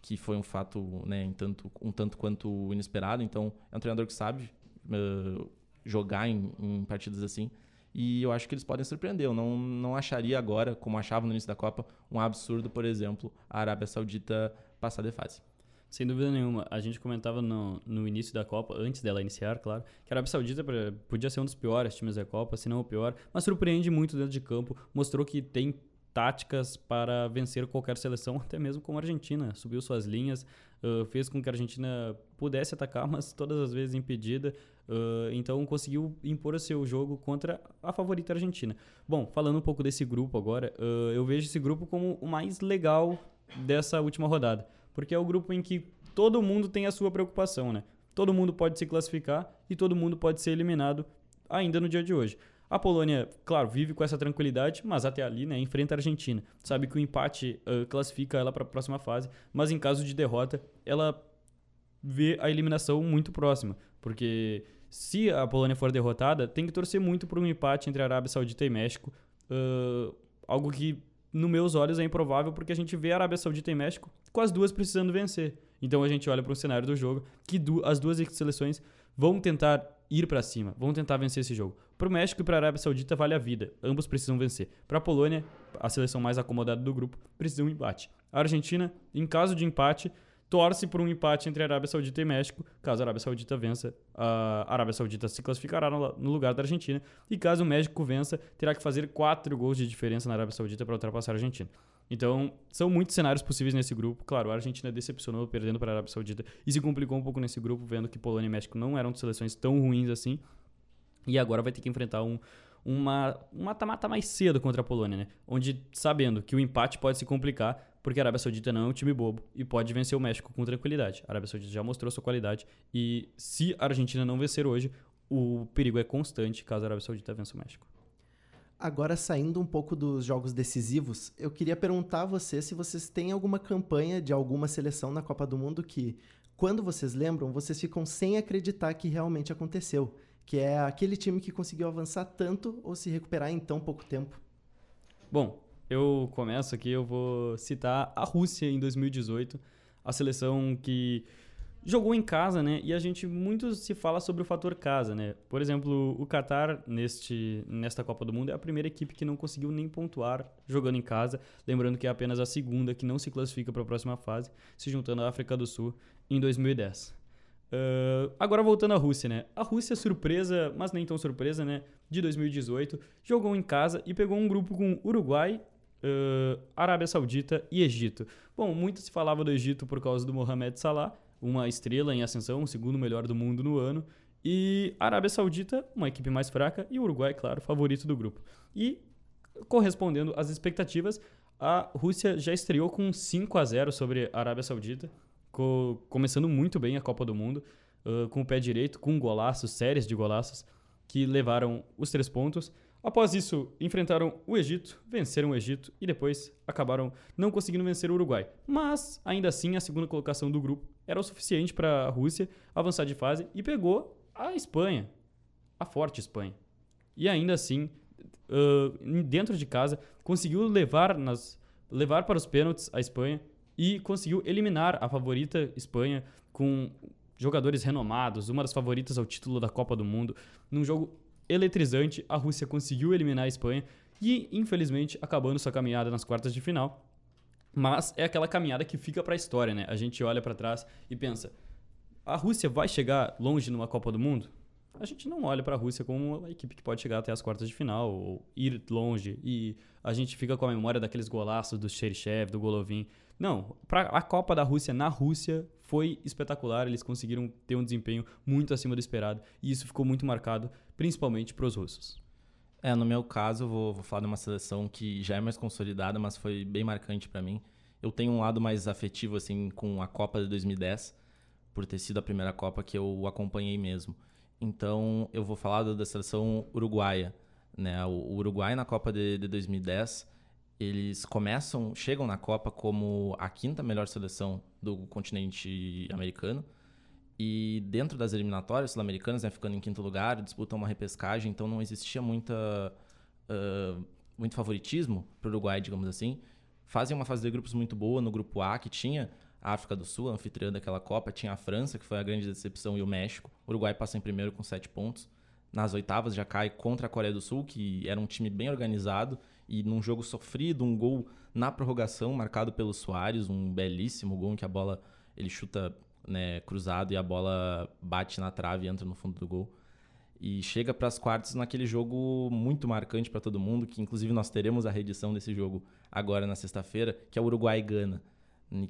que foi um fato né, um, tanto, um tanto quanto inesperado. Então, é um treinador que sabe uh, jogar em, em, partidas assim. E eu acho que eles podem surpreender. Eu não, não acharia agora, como achava no início da Copa, um absurdo, por exemplo, a Arábia Saudita passar de fase. Sem dúvida nenhuma. A gente comentava no, no início da Copa, antes dela iniciar, claro, que a Arábia Saudita podia ser um dos piores times da Copa, se não o pior, mas surpreende muito dentro de campo, mostrou que tem táticas para vencer qualquer seleção, [LAUGHS] até mesmo como a Argentina. Subiu suas linhas, uh, fez com que a Argentina pudesse atacar, mas todas as vezes impedida. Uh, então conseguiu impor o seu jogo contra a favorita Argentina. Bom, falando um pouco desse grupo agora, uh, eu vejo esse grupo como o mais legal dessa última rodada. Porque é o grupo em que todo mundo tem a sua preocupação, né? Todo mundo pode se classificar e todo mundo pode ser eliminado ainda no dia de hoje. A Polônia, claro, vive com essa tranquilidade, mas até ali, né, enfrenta a Argentina. Sabe que o empate uh, classifica ela para a próxima fase, mas em caso de derrota, ela vê a eliminação muito próxima, porque se a Polônia for derrotada, tem que torcer muito por um empate entre Arábia Saudita e México, uh, algo que nos meus olhos é improvável porque a gente vê a Arábia Saudita e México com as duas precisando vencer. Então a gente olha para o cenário do jogo que as duas seleções vão tentar ir para cima, vão tentar vencer esse jogo. Para o México e para a Arábia Saudita vale a vida, ambos precisam vencer. Para a Polônia, a seleção mais acomodada do grupo, precisa um empate. A Argentina, em caso de empate, torce por um empate entre Arábia Saudita e México. Caso a Arábia Saudita vença, a Arábia Saudita se classificará no lugar da Argentina. E caso o México vença, terá que fazer quatro gols de diferença na Arábia Saudita para ultrapassar a Argentina. Então, são muitos cenários possíveis nesse grupo. Claro, a Argentina decepcionou perdendo para a Arábia Saudita e se complicou um pouco nesse grupo, vendo que Polônia e México não eram seleções tão ruins assim. E agora vai ter que enfrentar um, uma mata-mata mais cedo contra a Polônia, né? Onde, sabendo que o empate pode se complicar, porque a Arábia Saudita não é um time bobo e pode vencer o México com tranquilidade. A Arábia Saudita já mostrou sua qualidade e se a Argentina não vencer hoje, o perigo é constante caso a Arábia Saudita vença o México. Agora, saindo um pouco dos jogos decisivos, eu queria perguntar a você se vocês têm alguma campanha de alguma seleção na Copa do Mundo que, quando vocês lembram, vocês ficam sem acreditar que realmente aconteceu. Que é aquele time que conseguiu avançar tanto ou se recuperar em tão pouco tempo. Bom, eu começo aqui, eu vou citar a Rússia em 2018, a seleção que jogou em casa, né? E a gente muito se fala sobre o fator casa, né? Por exemplo, o Qatar neste nesta Copa do Mundo é a primeira equipe que não conseguiu nem pontuar jogando em casa, lembrando que é apenas a segunda que não se classifica para a próxima fase, se juntando à África do Sul em 2010. Uh, agora voltando à Rússia, né? A Rússia, surpresa, mas nem tão surpresa, né? De 2018, jogou em casa e pegou um grupo com Uruguai, uh, Arábia Saudita e Egito. Bom, muito se falava do Egito por causa do Mohamed Salah, uma estrela em ascensão, o segundo melhor do mundo no ano. E Arábia Saudita, uma equipe mais fraca, e o Uruguai, claro, favorito do grupo. E, correspondendo às expectativas, a Rússia já estreou com 5 a 0 sobre a Arábia Saudita, co começando muito bem a Copa do Mundo, uh, com o pé direito, com golaços, séries de golaços, que levaram os três pontos. Após isso, enfrentaram o Egito, venceram o Egito e depois acabaram não conseguindo vencer o Uruguai. Mas, ainda assim, a segunda colocação do grupo era o suficiente para a Rússia avançar de fase e pegou a Espanha, a forte Espanha. E ainda assim, uh, dentro de casa, conseguiu levar, nas, levar para os pênaltis a Espanha e conseguiu eliminar a favorita Espanha com jogadores renomados, uma das favoritas ao título da Copa do Mundo, num jogo eletrizante, a Rússia conseguiu eliminar a Espanha e, infelizmente, acabando sua caminhada nas quartas de final. Mas é aquela caminhada que fica para a história, né? A gente olha para trás e pensa: a Rússia vai chegar longe numa Copa do Mundo? A gente não olha para a Rússia como uma equipe que pode chegar até as quartas de final ou ir longe e a gente fica com a memória daqueles golaços do Cherchev, do Golovin. Não, para a Copa da Rússia na Rússia foi espetacular, eles conseguiram ter um desempenho muito acima do esperado e isso ficou muito marcado principalmente para os russos. É, no meu caso, eu vou, vou falar de uma seleção que já é mais consolidada, mas foi bem marcante para mim. Eu tenho um lado mais afetivo assim com a Copa de 2010, por ter sido a primeira Copa que eu acompanhei mesmo. Então eu vou falar da, da seleção uruguaia. Né? O, o Uruguai na Copa de, de 2010, eles começam, chegam na Copa como a quinta melhor seleção do continente americano. E dentro das eliminatórias sul-americanas, né, ficando em quinto lugar, disputam uma repescagem, então não existia muita, uh, muito favoritismo para o Uruguai, digamos assim. Fazem uma fase de grupos muito boa no grupo A, que tinha a África do Sul, anfitriã daquela Copa, tinha a França, que foi a grande decepção, e o México. O Uruguai passa em primeiro com sete pontos. Nas oitavas já cai contra a Coreia do Sul, que era um time bem organizado, e num jogo sofrido, um gol na prorrogação, marcado pelo Soares, um belíssimo gol em que a bola ele chuta né, cruzado e a bola bate na trave e entra no fundo do gol. E chega para as quartas naquele jogo muito marcante para todo mundo, que inclusive nós teremos a reedição desse jogo agora na sexta-feira, que é o Uruguai-Gana,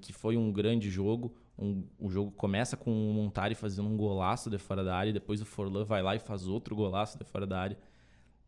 que foi um grande jogo. Um, o jogo começa com o Montari fazendo um golaço de fora da área, depois o Forlan vai lá e faz outro golaço de fora da área.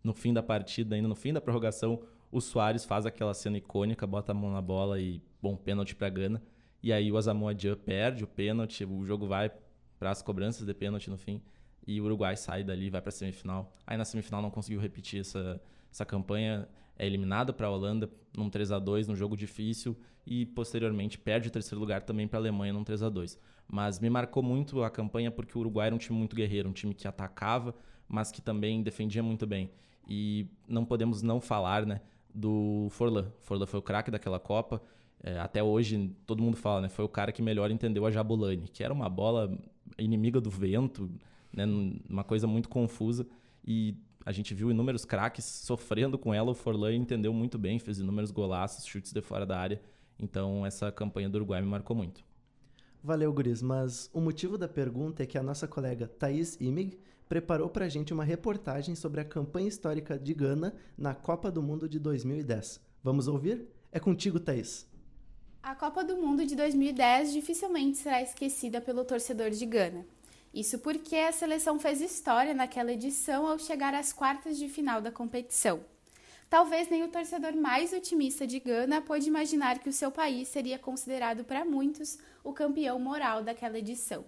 No fim da partida, ainda no fim da prorrogação, o Soares faz aquela cena icônica, bota a mão na bola e, bom, pênalti para Gana. E aí o Asamoah Gyan perde o pênalti, o jogo vai para as cobranças de pênalti no fim e o Uruguai sai dali vai para a semifinal. Aí na semifinal não conseguiu repetir essa, essa campanha, é eliminado para a Holanda num 3 a 2 num jogo difícil e posteriormente perde o terceiro lugar também para a Alemanha num 3 a 2 Mas me marcou muito a campanha porque o Uruguai era um time muito guerreiro, um time que atacava, mas que também defendia muito bem. E não podemos não falar né, do Forlan. Forlan foi o craque daquela Copa é, até hoje, todo mundo fala, né? Foi o cara que melhor entendeu a Jabulani, que era uma bola inimiga do vento, né? Uma coisa muito confusa. E a gente viu inúmeros craques sofrendo com ela. O Forlan entendeu muito bem, fez inúmeros golaços, chutes de fora da área. Então, essa campanha do Uruguai me marcou muito. Valeu, Guris, mas o motivo da pergunta é que a nossa colega Thaís Imig preparou para a gente uma reportagem sobre a campanha histórica de Gana na Copa do Mundo de 2010. Vamos ouvir? É contigo, Thaís. A Copa do Mundo de 2010 dificilmente será esquecida pelo torcedor de Gana. Isso porque a seleção fez história naquela edição ao chegar às quartas de final da competição. Talvez nem o torcedor mais otimista de Gana pôde imaginar que o seu país seria considerado para muitos o campeão moral daquela edição.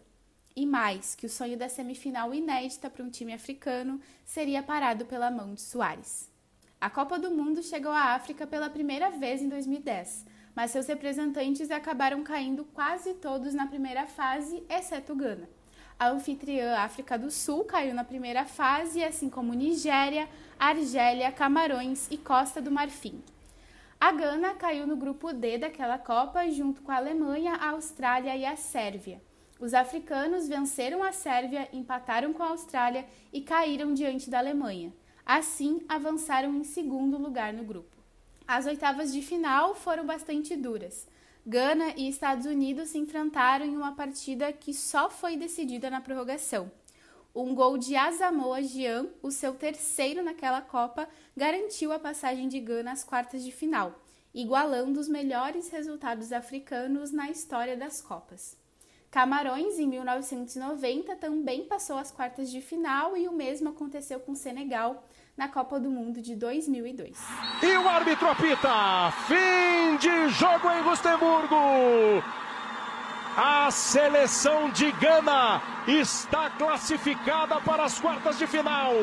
E mais, que o sonho da semifinal inédita para um time africano seria parado pela mão de Soares. A Copa do Mundo chegou à África pela primeira vez em 2010 mas seus representantes acabaram caindo quase todos na primeira fase, exceto Gana. A anfitriã África do Sul caiu na primeira fase, assim como Nigéria, Argélia, Camarões e Costa do Marfim. A Gana caiu no grupo D daquela Copa, junto com a Alemanha, a Austrália e a Sérvia. Os africanos venceram a Sérvia, empataram com a Austrália e caíram diante da Alemanha. Assim, avançaram em segundo lugar no grupo. As oitavas de final foram bastante duras. Gana e Estados Unidos se enfrentaram em uma partida que só foi decidida na prorrogação. Um gol de Asamoah Gyan, o seu terceiro naquela Copa, garantiu a passagem de Gana às quartas de final, igualando os melhores resultados africanos na história das Copas. Camarões, em 1990, também passou às quartas de final e o mesmo aconteceu com Senegal, na Copa do Mundo de 2002. E o árbitro apita! Fim de jogo em Luxemburgo! A seleção de Gana está classificada para as quartas de final.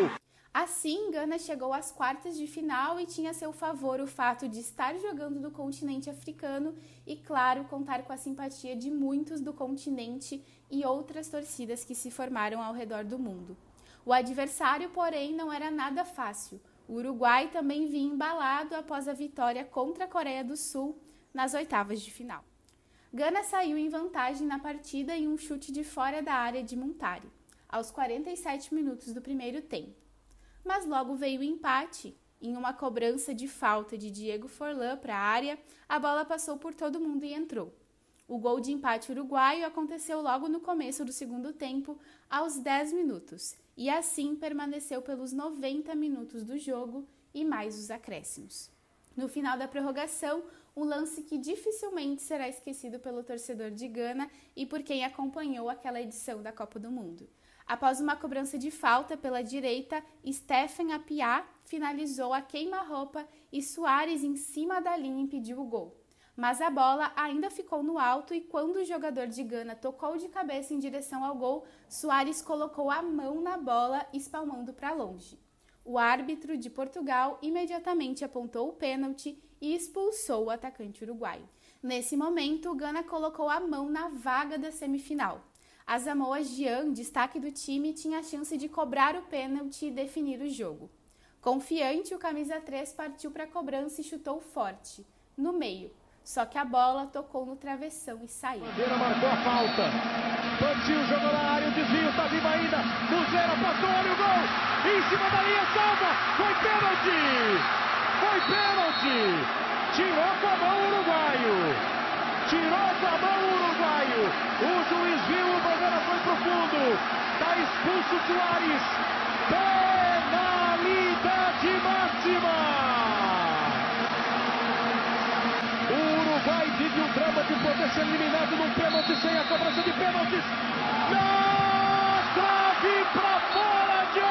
Assim, Gana chegou às quartas de final e tinha a seu favor o fato de estar jogando no continente africano e, claro, contar com a simpatia de muitos do continente e outras torcidas que se formaram ao redor do mundo. O adversário, porém, não era nada fácil. O Uruguai também vinha embalado após a vitória contra a Coreia do Sul nas oitavas de final. Gana saiu em vantagem na partida em um chute de fora da área de Montari, aos 47 minutos do primeiro tempo. Mas logo veio o empate. Em uma cobrança de falta de Diego Forlan para a área, a bola passou por todo mundo e entrou. O gol de empate uruguaio aconteceu logo no começo do segundo tempo, aos 10 minutos, e assim permaneceu pelos 90 minutos do jogo e mais os acréscimos. No final da prorrogação, um lance que dificilmente será esquecido pelo torcedor de Gana e por quem acompanhou aquela edição da Copa do Mundo. Após uma cobrança de falta pela direita, Stephen Apiá finalizou a queima-roupa e Soares em cima da linha impediu o gol. mas a bola ainda ficou no alto e quando o jogador de Gana tocou de cabeça em direção ao gol, Soares colocou a mão na bola, espalmando para longe. O árbitro de Portugal imediatamente apontou o pênalti e expulsou o atacante uruguaio. Nesse momento, o Gana colocou a mão na vaga da semifinal. A Samoa Jean, destaque do time, tinha a chance de cobrar o pênalti e definir o jogo. Confiante, o camisa 3 partiu para a cobrança e chutou forte, no meio, só que a bola tocou no travessão e saiu. Bandeira marcou a falta. Partiu, jogou na área, o desvio, tá vivo ainda. Muslera passou, olha o gol. Em cima da linha, salva. Foi pênalti. Foi pênalti. Tirou com a mão o uruguaio. Tirou com a mão o uruguaio. O juiz viu, o bandeira foi pro fundo. Tá expulso Soares. Penalidade máxima. Uruguai vive um drama de poder ser eliminado num pênalti sem a cobrança de pênaltis. Na trave para fora, de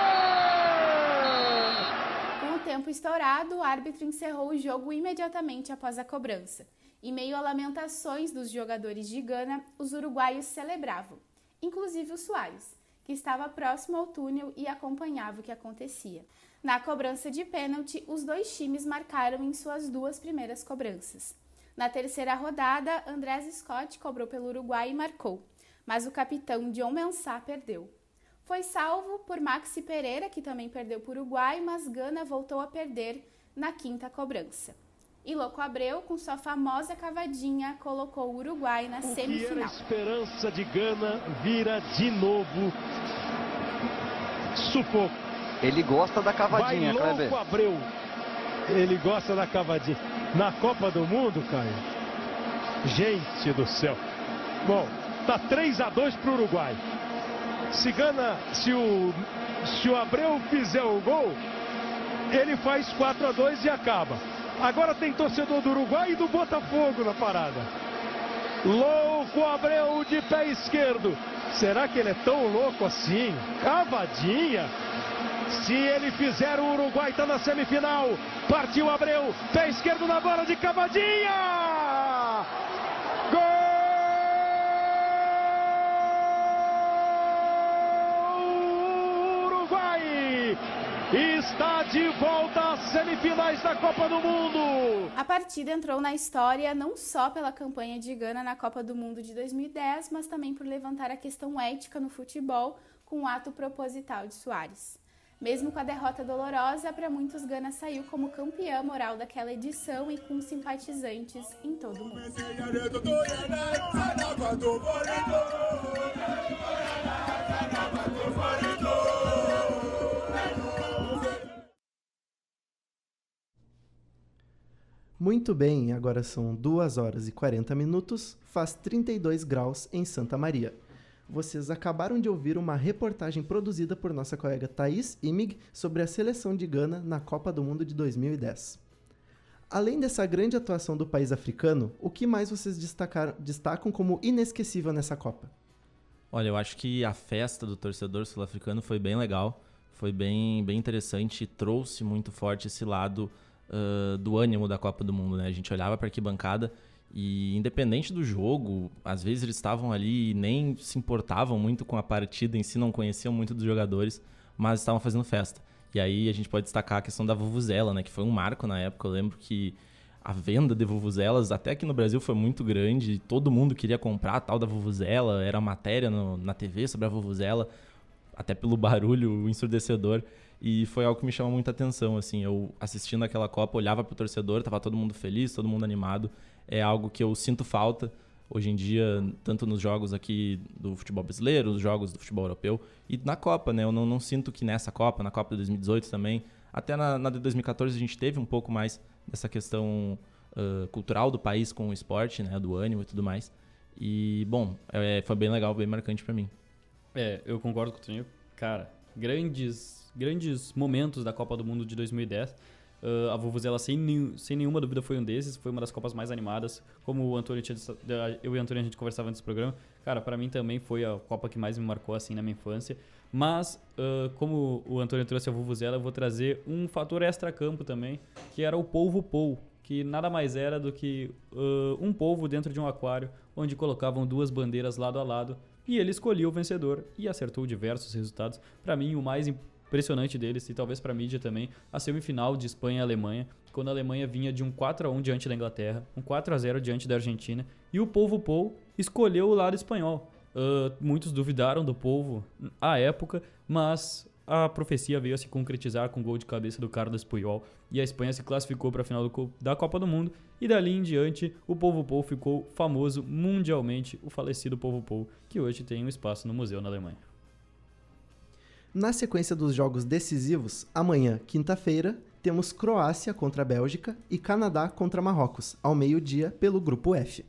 Com o tempo estourado, o árbitro encerrou o jogo imediatamente após a cobrança. Em meio a lamentações dos jogadores de Gana, os uruguaios celebravam, inclusive o Soares, que estava próximo ao túnel e acompanhava o que acontecia. Na cobrança de pênalti, os dois times marcaram em suas duas primeiras cobranças. Na terceira rodada, Andrés Scott cobrou pelo Uruguai e marcou, mas o capitão John Mensah perdeu. Foi salvo por Maxi Pereira, que também perdeu para o Uruguai, mas Gana voltou a perder na quinta cobrança. E Louco Abreu, com sua famosa cavadinha, colocou o Uruguai na o semifinal. Que era a esperança de Gana vira de novo sufoco. Ele gosta da cavadinha, Vai louco Kleber. Abreu. Ele gosta da cavadinha. Na Copa do Mundo, Caio. Gente do céu. Bom, tá 3 a 2 pro Uruguai. Se Gana, se o se o Abreu fizer o gol, ele faz 4 a 2 e acaba. Agora tem torcedor do Uruguai e do Botafogo na parada. Louco Abreu de pé esquerdo. Será que ele é tão louco assim? Cavadinha. Se ele fizer, o Uruguai está na semifinal. Partiu Abreu, pé esquerdo na bola de cavadinha. Gol! Está de volta às semifinais da Copa do Mundo. A partida entrou na história não só pela campanha de Gana na Copa do Mundo de 2010, mas também por levantar a questão ética no futebol com o ato proposital de Soares. Mesmo com a derrota dolorosa, para muitos Gana saiu como campeã moral daquela edição e com simpatizantes em todo o mundo. Muito bem, agora são 2 horas e 40 minutos, faz 32 graus em Santa Maria. Vocês acabaram de ouvir uma reportagem produzida por nossa colega Thaís Imig sobre a seleção de Gana na Copa do Mundo de 2010. Além dessa grande atuação do país africano, o que mais vocês destacam como inesquecível nessa Copa? Olha, eu acho que a festa do torcedor sul-africano foi bem legal, foi bem, bem interessante e trouxe muito forte esse lado ah, do ânimo da Copa do Mundo, né? A gente olhava para arquibancada e independente do jogo, às vezes eles estavam ali e nem se importavam muito com a partida em si, não conheciam muito dos jogadores, mas estavam fazendo festa. E aí a gente pode destacar a questão da Vuvuzela, né? Que foi um marco na época. Eu lembro que a venda de Vuvuzelas, até aqui no Brasil, foi muito grande. Todo mundo queria comprar a tal da Vuvuzela. Era matéria no- na TV sobre a Vuvuzela, até pelo barulho ensurdecedor. E foi algo que me chamou muita atenção, assim. Eu assistindo aquela Copa, olhava pro torcedor, tava todo mundo feliz, todo mundo animado. É algo que eu sinto falta hoje em dia, tanto nos jogos aqui do futebol brasileiro, os jogos do futebol europeu e na Copa, né? Eu não, não sinto que nessa Copa, na Copa de 2018 também, até na, na de 2014 a gente teve um pouco mais dessa questão ah, cultural do país com o esporte, né? Do ânimo e tudo mais. E, bom, é, foi bem legal, bem marcante pra mim. É, eu concordo com o Toninho. Cara, grandes, grandes momentos da Copa do Mundo de 2010. Ah, a Vuvuzela, sem, sem nenhuma dúvida, foi um desses. Foi uma das Copas mais animadas. Como o Antônio tinha... Eu e o Antônio, a gente conversava antes do programa. Cara, pra mim também foi a Copa que mais me marcou, assim, na minha infância. Mas, ah, como o Antônio trouxe a Vuvuzela, eu vou trazer um fator extra-campo também, que era o polvo pou, que nada mais era do que uh, um povo dentro de um aquário, onde colocavam duas bandeiras lado a lado, e ele escolhia o vencedor e acertou diversos resultados. Para mim, o mais impressionante deles, e talvez para a mídia também, a semifinal de Espanha e Alemanha, quando a Alemanha vinha de um 4 a 1 diante da Inglaterra, um 4 a 0 diante da Argentina, e o povo Paul escolheu o lado espanhol. Uh, muitos duvidaram do povo à época, mas a profecia veio a se concretizar com o gol de cabeça do Carlos Puyol e a Espanha se classificou para a final do, da Copa do Mundo e dali em diante o Povo Pou ficou famoso mundialmente, o falecido Povo Pou, que hoje tem um espaço no museu na Alemanha. Na sequência dos jogos decisivos, amanhã, quinta-feira, temos Croácia contra Bélgica e Canadá contra Marrocos, ao meio-dia pelo grupo F.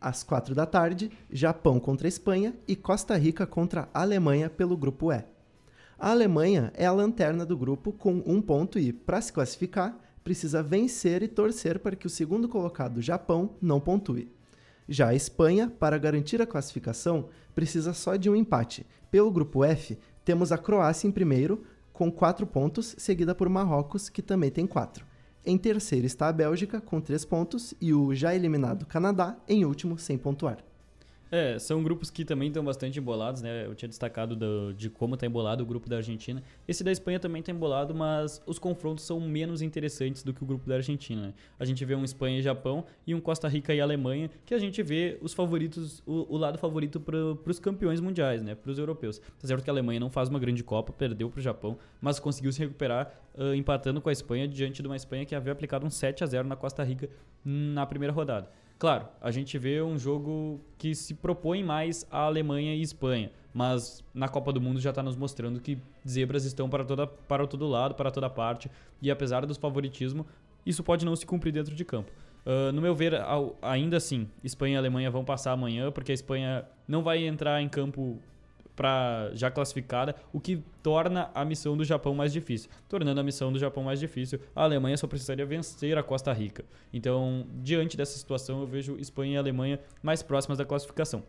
Às quatro da tarde, Japão contra Espanha e Costa Rica contra a Alemanha pelo grupo E. A Alemanha é a lanterna do grupo com um ponto e, para se classificar, precisa vencer e torcer para que o segundo colocado, Japão, não pontue. Já a Espanha, para garantir a classificação, precisa só de um empate. Pelo grupo F, temos a Croácia em primeiro, com quatro pontos, seguida por Marrocos, que também tem quatro. Em terceiro está a Bélgica, com três pontos, e o já eliminado Canadá, em último, sem pontuar. É, são grupos que também estão bastante embolados, né? Eu tinha destacado do, de como está embolado o grupo da Argentina. Esse da Espanha também está embolado, mas os confrontos são menos interessantes do que o grupo da Argentina. Né? A gente vê um Espanha e Japão e um Costa Rica e Alemanha, que a gente vê os favoritos, o, o lado favorito para os campeões mundiais, né? Para os europeus. Tá certo que a Alemanha não faz uma grande Copa, perdeu para o Japão, mas conseguiu se recuperar uh, empatando com a Espanha diante de uma Espanha que havia aplicado um 7 a 0 na Costa Rica na primeira rodada. Claro, a gente vê um jogo que se propõe mais a Alemanha e Espanha, mas na Copa do Mundo já está nos mostrando que zebras estão para, toda, para todo lado, para toda parte, e apesar dos favoritismo, isso pode não se cumprir dentro de campo. Uh, no meu ver, ainda assim, Espanha e Alemanha vão passar amanhã, porque a Espanha não vai entrar em campo para já classificada, o que torna a missão do Japão mais difícil. Tornando a missão do Japão mais difícil, a Alemanha só precisaria vencer a Costa Rica. Então, diante dessa situação, eu vejo Espanha e Alemanha mais próximas da classificação.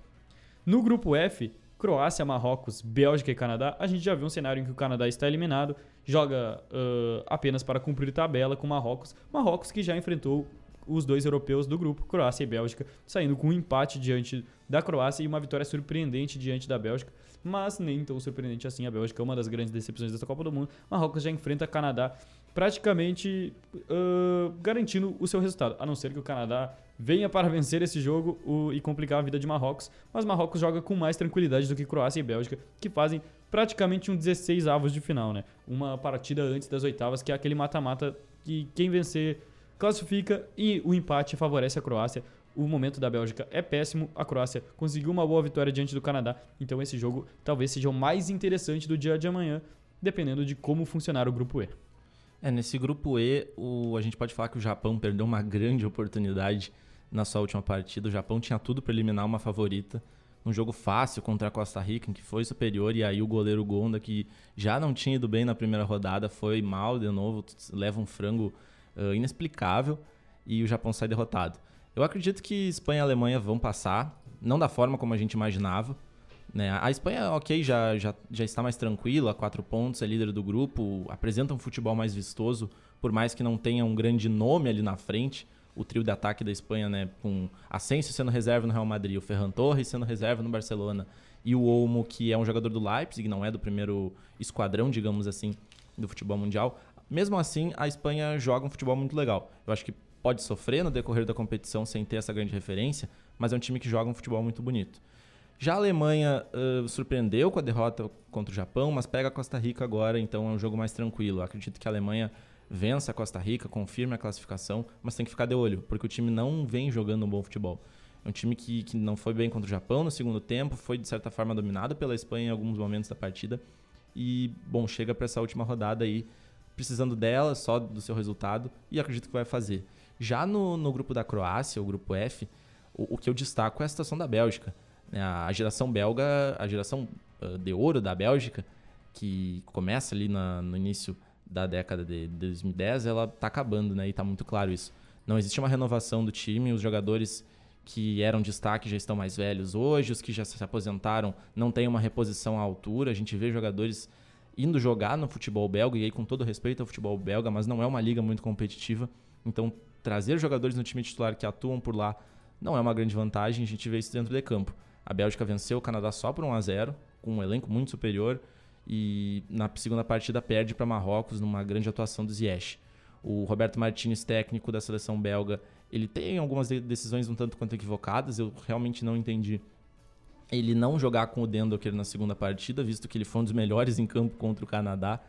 No grupo F, Croácia, Marrocos, Bélgica e Canadá, a gente já viu um cenário em que o Canadá está eliminado, joga uh, apenas para cumprir tabela com Marrocos. Marrocos que já enfrentou os dois europeus do grupo, Croácia e Bélgica, saindo com um empate diante da Croácia e uma vitória surpreendente diante da Bélgica mas nem tão surpreendente assim. A Bélgica é uma das grandes decepções dessa Copa do Mundo. Marrocos já enfrenta Canadá praticamente uh, garantindo o seu resultado, a não ser que o Canadá venha para vencer esse jogo o, e complicar a vida de Marrocos. Mas Marrocos joga com mais tranquilidade do que Croácia e Bélgica, que fazem praticamente um 16 avos de final, né? Uma partida antes das oitavas, que é aquele mata-mata que quem vencer classifica e o empate favorece a Croácia o momento da Bélgica é péssimo. A Croácia conseguiu uma boa vitória diante do Canadá. Então esse jogo talvez seja o mais interessante do dia de amanhã, dependendo de como funcionar o grupo E. É, nesse grupo E, o, a gente pode falar que o Japão perdeu uma grande oportunidade na sua última partida. O Japão tinha tudo para eliminar uma favorita. Um jogo fácil contra a Costa Rica, em que foi superior, e aí o goleiro Gonda, que já não tinha ido bem na primeira rodada, foi mal de novo, leva um frango uh, inexplicável, e o Japão sai derrotado. Eu acredito que Espanha e Alemanha vão passar, não da forma como a gente imaginava. Né? A Espanha, ok, já, já, já está mais tranquila, quatro pontos, é líder do grupo, apresenta um futebol mais vistoso, por mais que não tenha um grande nome ali na frente. O trio de ataque da Espanha, né, com Asensio sendo reserva no Real Madrid, o Ferran Torres sendo reserva no Barcelona e o Olmo, que é um jogador do Leipzig, não é do primeiro esquadrão, digamos assim, do futebol mundial. Mesmo assim, a Espanha joga um futebol muito legal. Eu acho que pode sofrer no decorrer da competição sem ter essa grande referência, mas é um time que joga um futebol muito bonito. Já a Alemanha uh, surpreendeu com a derrota contra o Japão, mas pega a Costa Rica agora, então é um jogo mais tranquilo. Acredito que a Alemanha vença a Costa Rica, confirme a classificação, mas tem que ficar de olho, porque o time não vem jogando um bom futebol. É um time que, que não foi bem contra o Japão no segundo tempo, foi de certa forma dominado pela Espanha em alguns momentos da partida. E, bom, chega para essa última rodada aí, precisando dela, só do seu resultado, e acredito que vai fazer. Já no, no grupo da Croácia, o grupo F, o, o que eu destaco é a situação da Bélgica. Né? A geração belga, a geração uh, de ouro da Bélgica, que começa ali na, no início da década de 2010, ela está acabando, né? E está muito claro isso. Não existe uma renovação do time, os jogadores que eram destaque já estão mais velhos hoje, os que já se aposentaram não têm uma reposição à altura. A gente vê jogadores indo jogar no futebol belga, e aí com todo respeito ao futebol belga, mas não é uma liga muito competitiva. Então, trazer jogadores no time titular que atuam por lá não é uma grande vantagem, a gente vê isso dentro de campo. A Bélgica venceu o Canadá só por 1 a 0 com um elenco muito superior, e na segunda partida perde para Marrocos numa grande atuação do Ziyech. O Roberto Martins, técnico da seleção belga, ele tem algumas decisões um tanto quanto equivocadas, eu realmente não entendi ele não jogar com o Dendoker na segunda partida, visto que ele foi um dos melhores em campo contra o Canadá.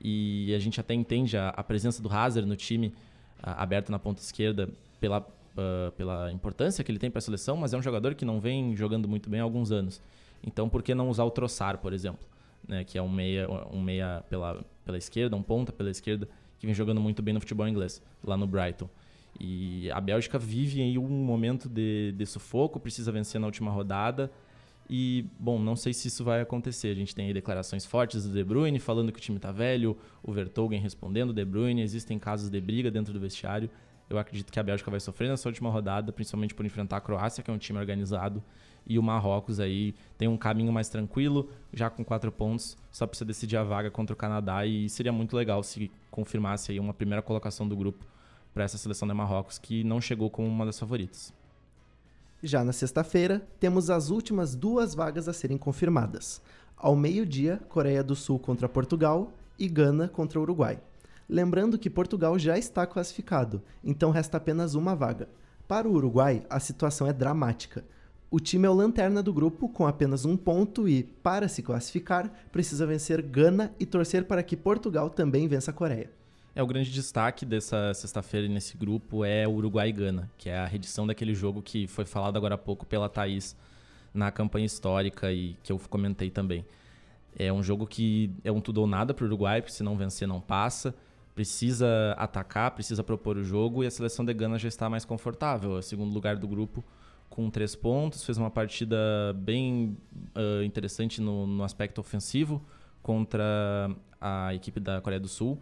E a gente até entende a, a presença do Hazard no time, aberto na ponta esquerda, pela, uh, pela importância que ele tem para a seleção, mas é um jogador que não vem jogando muito bem há alguns anos. Então, por que não usar o Troçar, por exemplo? Né, que é um meia, um meia pela, pela esquerda, um ponta pela esquerda, que vem jogando muito bem no futebol inglês, lá no Brighton. E a Bélgica vive aí um momento de, de sufoco, precisa vencer na última rodada e, bom, não sei se isso vai acontecer. A gente tem aí declarações fortes do De Bruyne falando que o time está velho, o Vertogen respondendo De Bruyne, existem casos de briga dentro do vestiário. Eu acredito que a Bélgica vai sofrer nessa última rodada, principalmente por enfrentar a Croácia, que é um time organizado, e o Marrocos aí tem um caminho mais tranquilo, já com quatro pontos, só precisa decidir a vaga contra o Canadá e seria muito legal se confirmasse aí uma primeira colocação do grupo para essa seleção da Marrocos, que não chegou como uma das favoritas. Já na sexta-feira, temos as últimas duas vagas a serem confirmadas. Ao meio-dia, Coreia do Sul contra Portugal e Gana contra Uruguai. Lembrando que Portugal já está classificado, então resta apenas uma vaga. Para o Uruguai, a situação é dramática. O time é o lanterna do grupo com apenas um ponto e, para se classificar, precisa vencer Gana e torcer para que Portugal também vença a Coreia. É, o grande destaque dessa sexta-feira nesse grupo é o Uruguai e Gana, que é a redição daquele jogo que foi falado agora há pouco pela Thaís na campanha histórica e que eu comentei também. É um jogo que é um tudo ou nada para o Uruguai, porque se não vencer não passa. Precisa atacar, precisa propor o jogo e a seleção de Gana já está mais confortável. É o segundo lugar do grupo com três pontos, fez uma partida bem uh, interessante no, no aspecto ofensivo contra a equipe da Coreia do Sul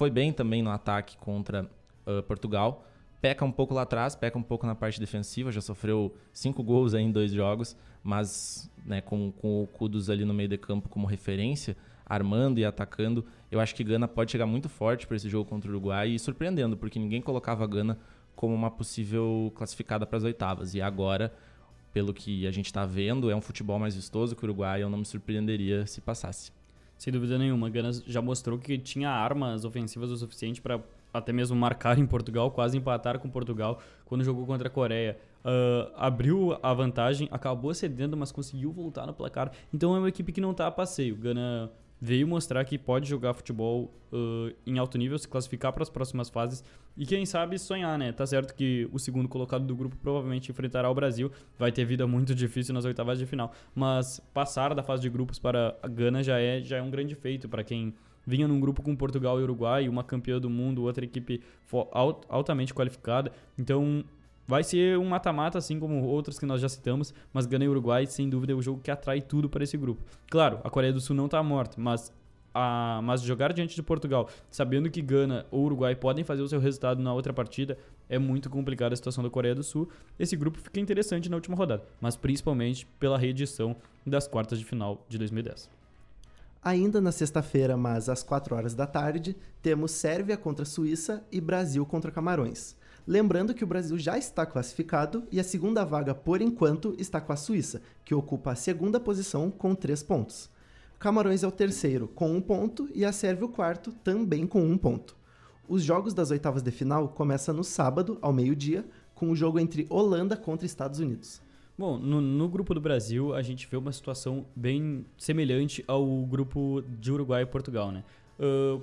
foi bem também no ataque contra uh, Portugal. Peca um pouco lá atrás, peca um pouco na parte defensiva, já sofreu cinco gols em dois jogos, mas né, com, com o Kudus ali no meio de campo como referência, armando e atacando, eu acho que Gana pode chegar muito forte para esse jogo contra o Uruguai e surpreendendo, porque ninguém colocava a Gana como uma possível classificada para as oitavas. E agora, pelo que a gente está vendo, é um futebol mais vistoso que o Uruguai, eu não me surpreenderia se passasse. Sem dúvida nenhuma. Gana já mostrou que tinha armas ofensivas o suficiente para até mesmo marcar em Portugal, quase empatar com Portugal quando jogou contra a Coreia. Uh, abriu a vantagem, acabou cedendo, mas conseguiu voltar no placar. Então é uma equipe que não está a passeio. Gana veio mostrar que pode jogar futebol uh, em alto nível, se classificar para as próximas fases e quem sabe sonhar, né? Tá certo que o segundo colocado do grupo provavelmente enfrentará o Brasil, vai ter vida muito difícil nas oitavas de final, mas passar da fase de grupos para a Gana já é, já é um grande feito para quem vinha num grupo com Portugal e Uruguai, uma campeã do mundo, outra equipe altamente qualificada. Então, Vai ser um mata-mata, assim como outros que nós já citamos, mas Gana e Uruguai, sem dúvida, é o jogo que atrai tudo para esse grupo. Claro, a Coreia do Sul não está morta, mas a, mas jogar diante de Portugal, sabendo que Gana ou Uruguai podem fazer o seu resultado na outra partida, é muito complicada a situação da Coreia do Sul. Esse grupo fica interessante na última rodada, mas principalmente pela reedição das quartas de final de 2010. Ainda na sexta-feira, mas às 4 horas da tarde, temos Sérvia contra Suíça e Brasil contra Camarões. Lembrando que o Brasil já está classificado e a segunda vaga, por enquanto, está com a Suíça, que ocupa a segunda posição com três pontos. Camarões é o terceiro, com um ponto, e a Sérvia o quarto, também com um ponto. Os jogos das oitavas de final começam no sábado, ao meio-dia, com o jogo entre Holanda contra Estados Unidos. Bom, no, no, grupo do Brasil, a gente vê uma situação bem semelhante ao grupo de Uruguai e Portugal, né?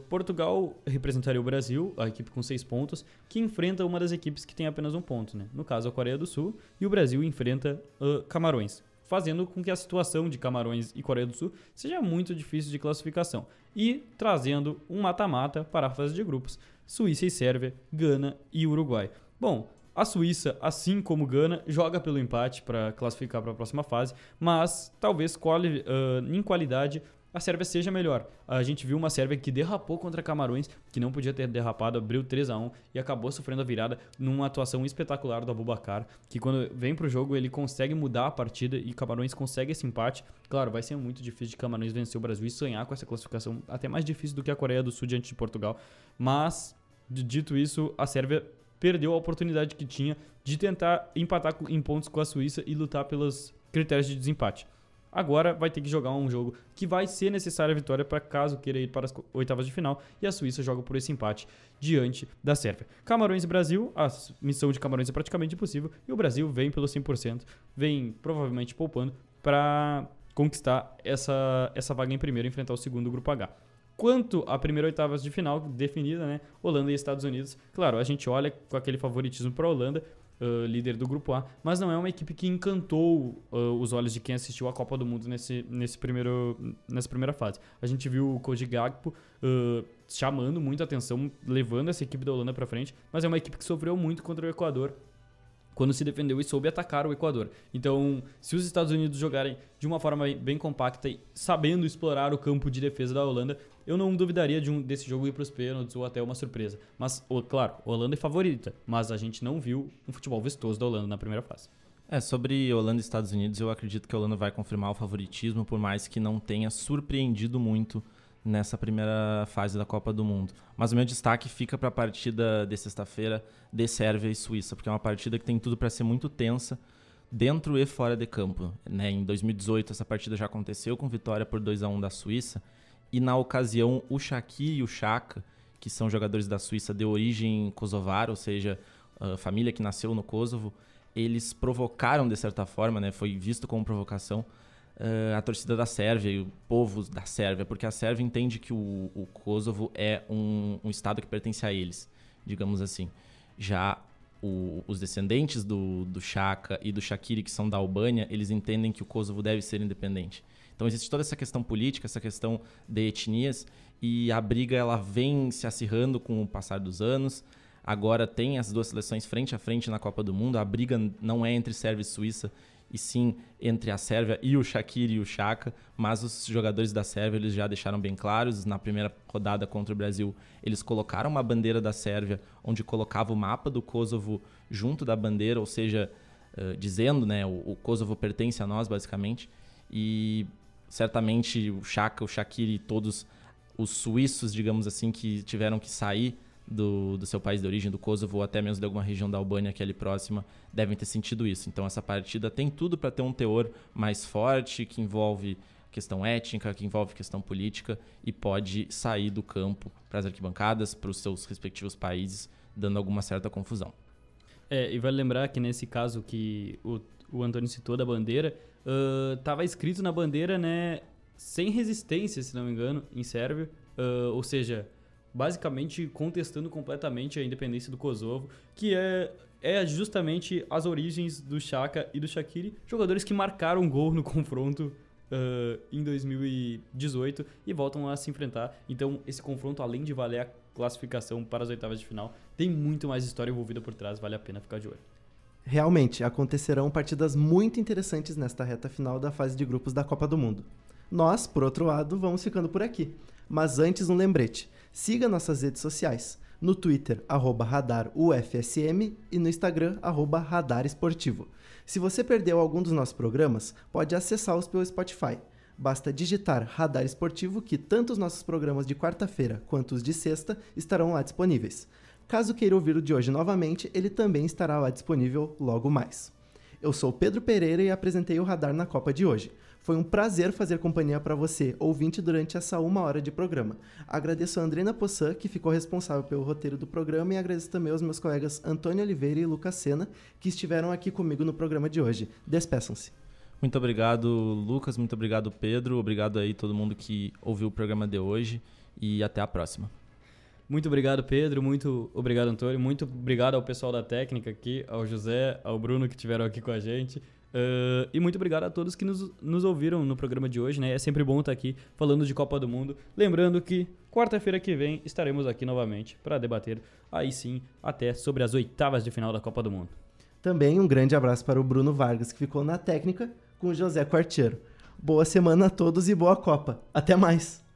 Portugal representaria o Brasil, a equipe com seis pontos, que enfrenta uma das equipes que tem apenas um ponto, né? no caso a Coreia do Sul, e o Brasil enfrenta uh, Camarões, fazendo com que a situação de Camarões e Coreia do Sul seja muito difícil de classificação, e trazendo um mata-mata para a fase de grupos, Suíça e Sérvia, Gana e Uruguai. Bom, a Suíça, assim como Gana, joga pelo empate para classificar para a próxima fase, mas talvez quali, uh, em qualidade a Sérvia seja melhor. A gente viu uma Sérvia que derrapou contra Camarões, que não podia ter derrapado, abriu 3 a 1 e acabou sofrendo a virada numa atuação espetacular do Abubacar, que quando vem pro jogo ele consegue mudar a partida e Camarões consegue esse empate. Claro, vai ser muito difícil de Camarões vencer o Brasil e sonhar com essa classificação, até mais difícil do que a Coreia do Sul diante de Portugal, mas dito isso, a Sérvia perdeu a oportunidade que tinha de tentar empatar em pontos com a Suíça e lutar pelos critérios de desempate. Agora vai ter que jogar um jogo que vai ser necessária a vitória para caso queira ir para as oitavas de final e a Suíça joga por esse empate diante da Sérvia. Camarões e Brasil, a missão de Camarões é praticamente impossível e o Brasil vem pelo 100%, vem provavelmente poupando para conquistar essa, essa vaga em primeiro e enfrentar o segundo grupo H. Quanto à primeira oitavas de final definida, né? Holanda e Estados Unidos. Claro, a gente olha com aquele favoritismo para a Holanda, uh, líder do grupo A, mas não é uma equipe que encantou uh, os olhos de quem assistiu a Copa do Mundo nesse, nesse primeiro, nessa primeira fase. A gente viu o Koji Gakpo uh, chamando muita atenção, levando essa equipe da Holanda para frente, mas é uma equipe que sofreu muito contra o Equador quando se defendeu e soube atacar o Equador. Então, se os Estados Unidos jogarem de uma forma bem compacta e sabendo explorar o campo de defesa da Holanda, eu não duvidaria de um desse jogo ir para os pênaltis ou até uma surpresa. Mas, claro, a Holanda é favorita, mas a gente não viu um futebol vistoso da Holanda na primeira fase. É, sobre Holanda e Estados Unidos, eu acredito que a Holanda vai confirmar o favoritismo, por mais que não tenha surpreendido muito nessa primeira fase da Copa do Mundo. Mas o meu destaque fica para a partida de sexta-feira de Sérvia e Suíça, porque é uma partida que tem tudo para ser muito tensa dentro e fora de campo. Né? Em 2018 essa partida já aconteceu com vitória por 2 a 1 da Suíça e na ocasião o Shaqiri e o Chaka, que são jogadores da Suíça de origem kosovar, ou seja, família que nasceu no Kosovo, eles provocaram de certa forma, né? foi visto como provocação uh, a torcida da Sérvia e o povo da Sérvia, porque a Sérvia entende que o, o Kosovo é um, um, estado que pertence a eles, digamos assim. Já o, os descendentes do, do Chaka e do Shakiri, que são da Albânia, eles entendem que o Kosovo deve ser independente. Então existe toda essa questão política, essa questão de etnias, e a briga ela vem se acirrando com o passar dos anos. Agora tem as duas seleções frente a frente na Copa do Mundo. A briga não é entre Sérvia e Suíça, e sim entre a Sérvia e o Shaqiri e o Chaka, mas os jogadores da Sérvia eles já deixaram bem claros, na primeira rodada contra o Brasil, eles colocaram uma bandeira da Sérvia onde colocava o mapa do Kosovo junto da bandeira, ou seja, uh, dizendo, né, o, o, Kosovo pertence a nós basicamente, e certamente o Chaka, o Shaqiri e todos os suíços, digamos assim, que tiveram que sair do, do seu país de origem, do Kosovo, ou até mesmo de alguma região da Albânia que é ali próxima, devem ter sentido isso. Então essa partida tem tudo para ter um teor mais forte, que envolve questão étnica, que envolve questão política e pode sair do campo para as arquibancadas, para os seus respectivos países, dando alguma certa confusão. É, e vale lembrar que nesse caso que o, o Antônio citou da bandeira, estava uh, escrito na bandeira, né, sem resistência, se não me engano, em sérvio, uh, ou seja, basicamente contestando completamente a independência do Kosovo, que é, é justamente as origens do Chaka e do Shaqiri, jogadores que marcaram gol no confronto uh, em 2018 e voltam a se enfrentar. Então, esse confronto, além de valer a classificação para as oitavas de final, tem muito mais história envolvida por trás, vale a pena ficar de olho. Realmente, acontecerão partidas muito interessantes nesta reta final da fase de grupos da Copa do Mundo. Nós, por outro lado, vamos ficando por aqui. Mas antes, um lembrete. Siga nossas redes sociais. No Twitter, arroba radarufsm e no Instagram, arroba radaresportivo. Se você perdeu algum dos nossos programas, pode acessá-los pelo Spotify. Basta digitar Radar Esportivo que tanto os nossos programas de quarta-feira quanto os de sexta estarão lá disponíveis. Caso queira ouvir o de hoje novamente, ele também estará lá disponível logo mais. Eu sou Pedro Pereira e apresentei o Radar na Copa de hoje. Foi um prazer fazer companhia para você, ouvinte, durante essa uma hora de programa. Agradeço a Andrina Possan, que ficou responsável pelo roteiro do programa, e agradeço também aos meus colegas Antônio Oliveira e Lucas Sena, que estiveram aqui comigo no programa de hoje. Despeçam-se. Muito obrigado, Lucas. Muito obrigado, Pedro. Obrigado aí todo mundo que ouviu o programa de hoje e até a próxima. Muito obrigado, Pedro. Muito obrigado, Antônio. Muito obrigado ao pessoal da técnica aqui, ao José, ao Bruno que estiveram aqui com a gente. Uh, e muito obrigado a todos que nos, nos ouviram no programa de hoje, né? É sempre bom estar aqui falando de Copa do Mundo. Lembrando que quarta-feira que vem estaremos aqui novamente para debater, aí sim, até sobre as oitavas de final da Copa do Mundo. Também um grande abraço para o Bruno Vargas, que ficou na técnica com o José Quartiero. Boa semana a todos e boa Copa. Até mais!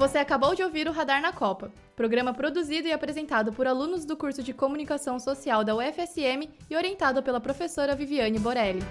Você acabou de ouvir o Radar na Copa, programa produzido e apresentado por alunos do curso de Comunicação Social da UFSM e orientado pela professora Viviane Borelli.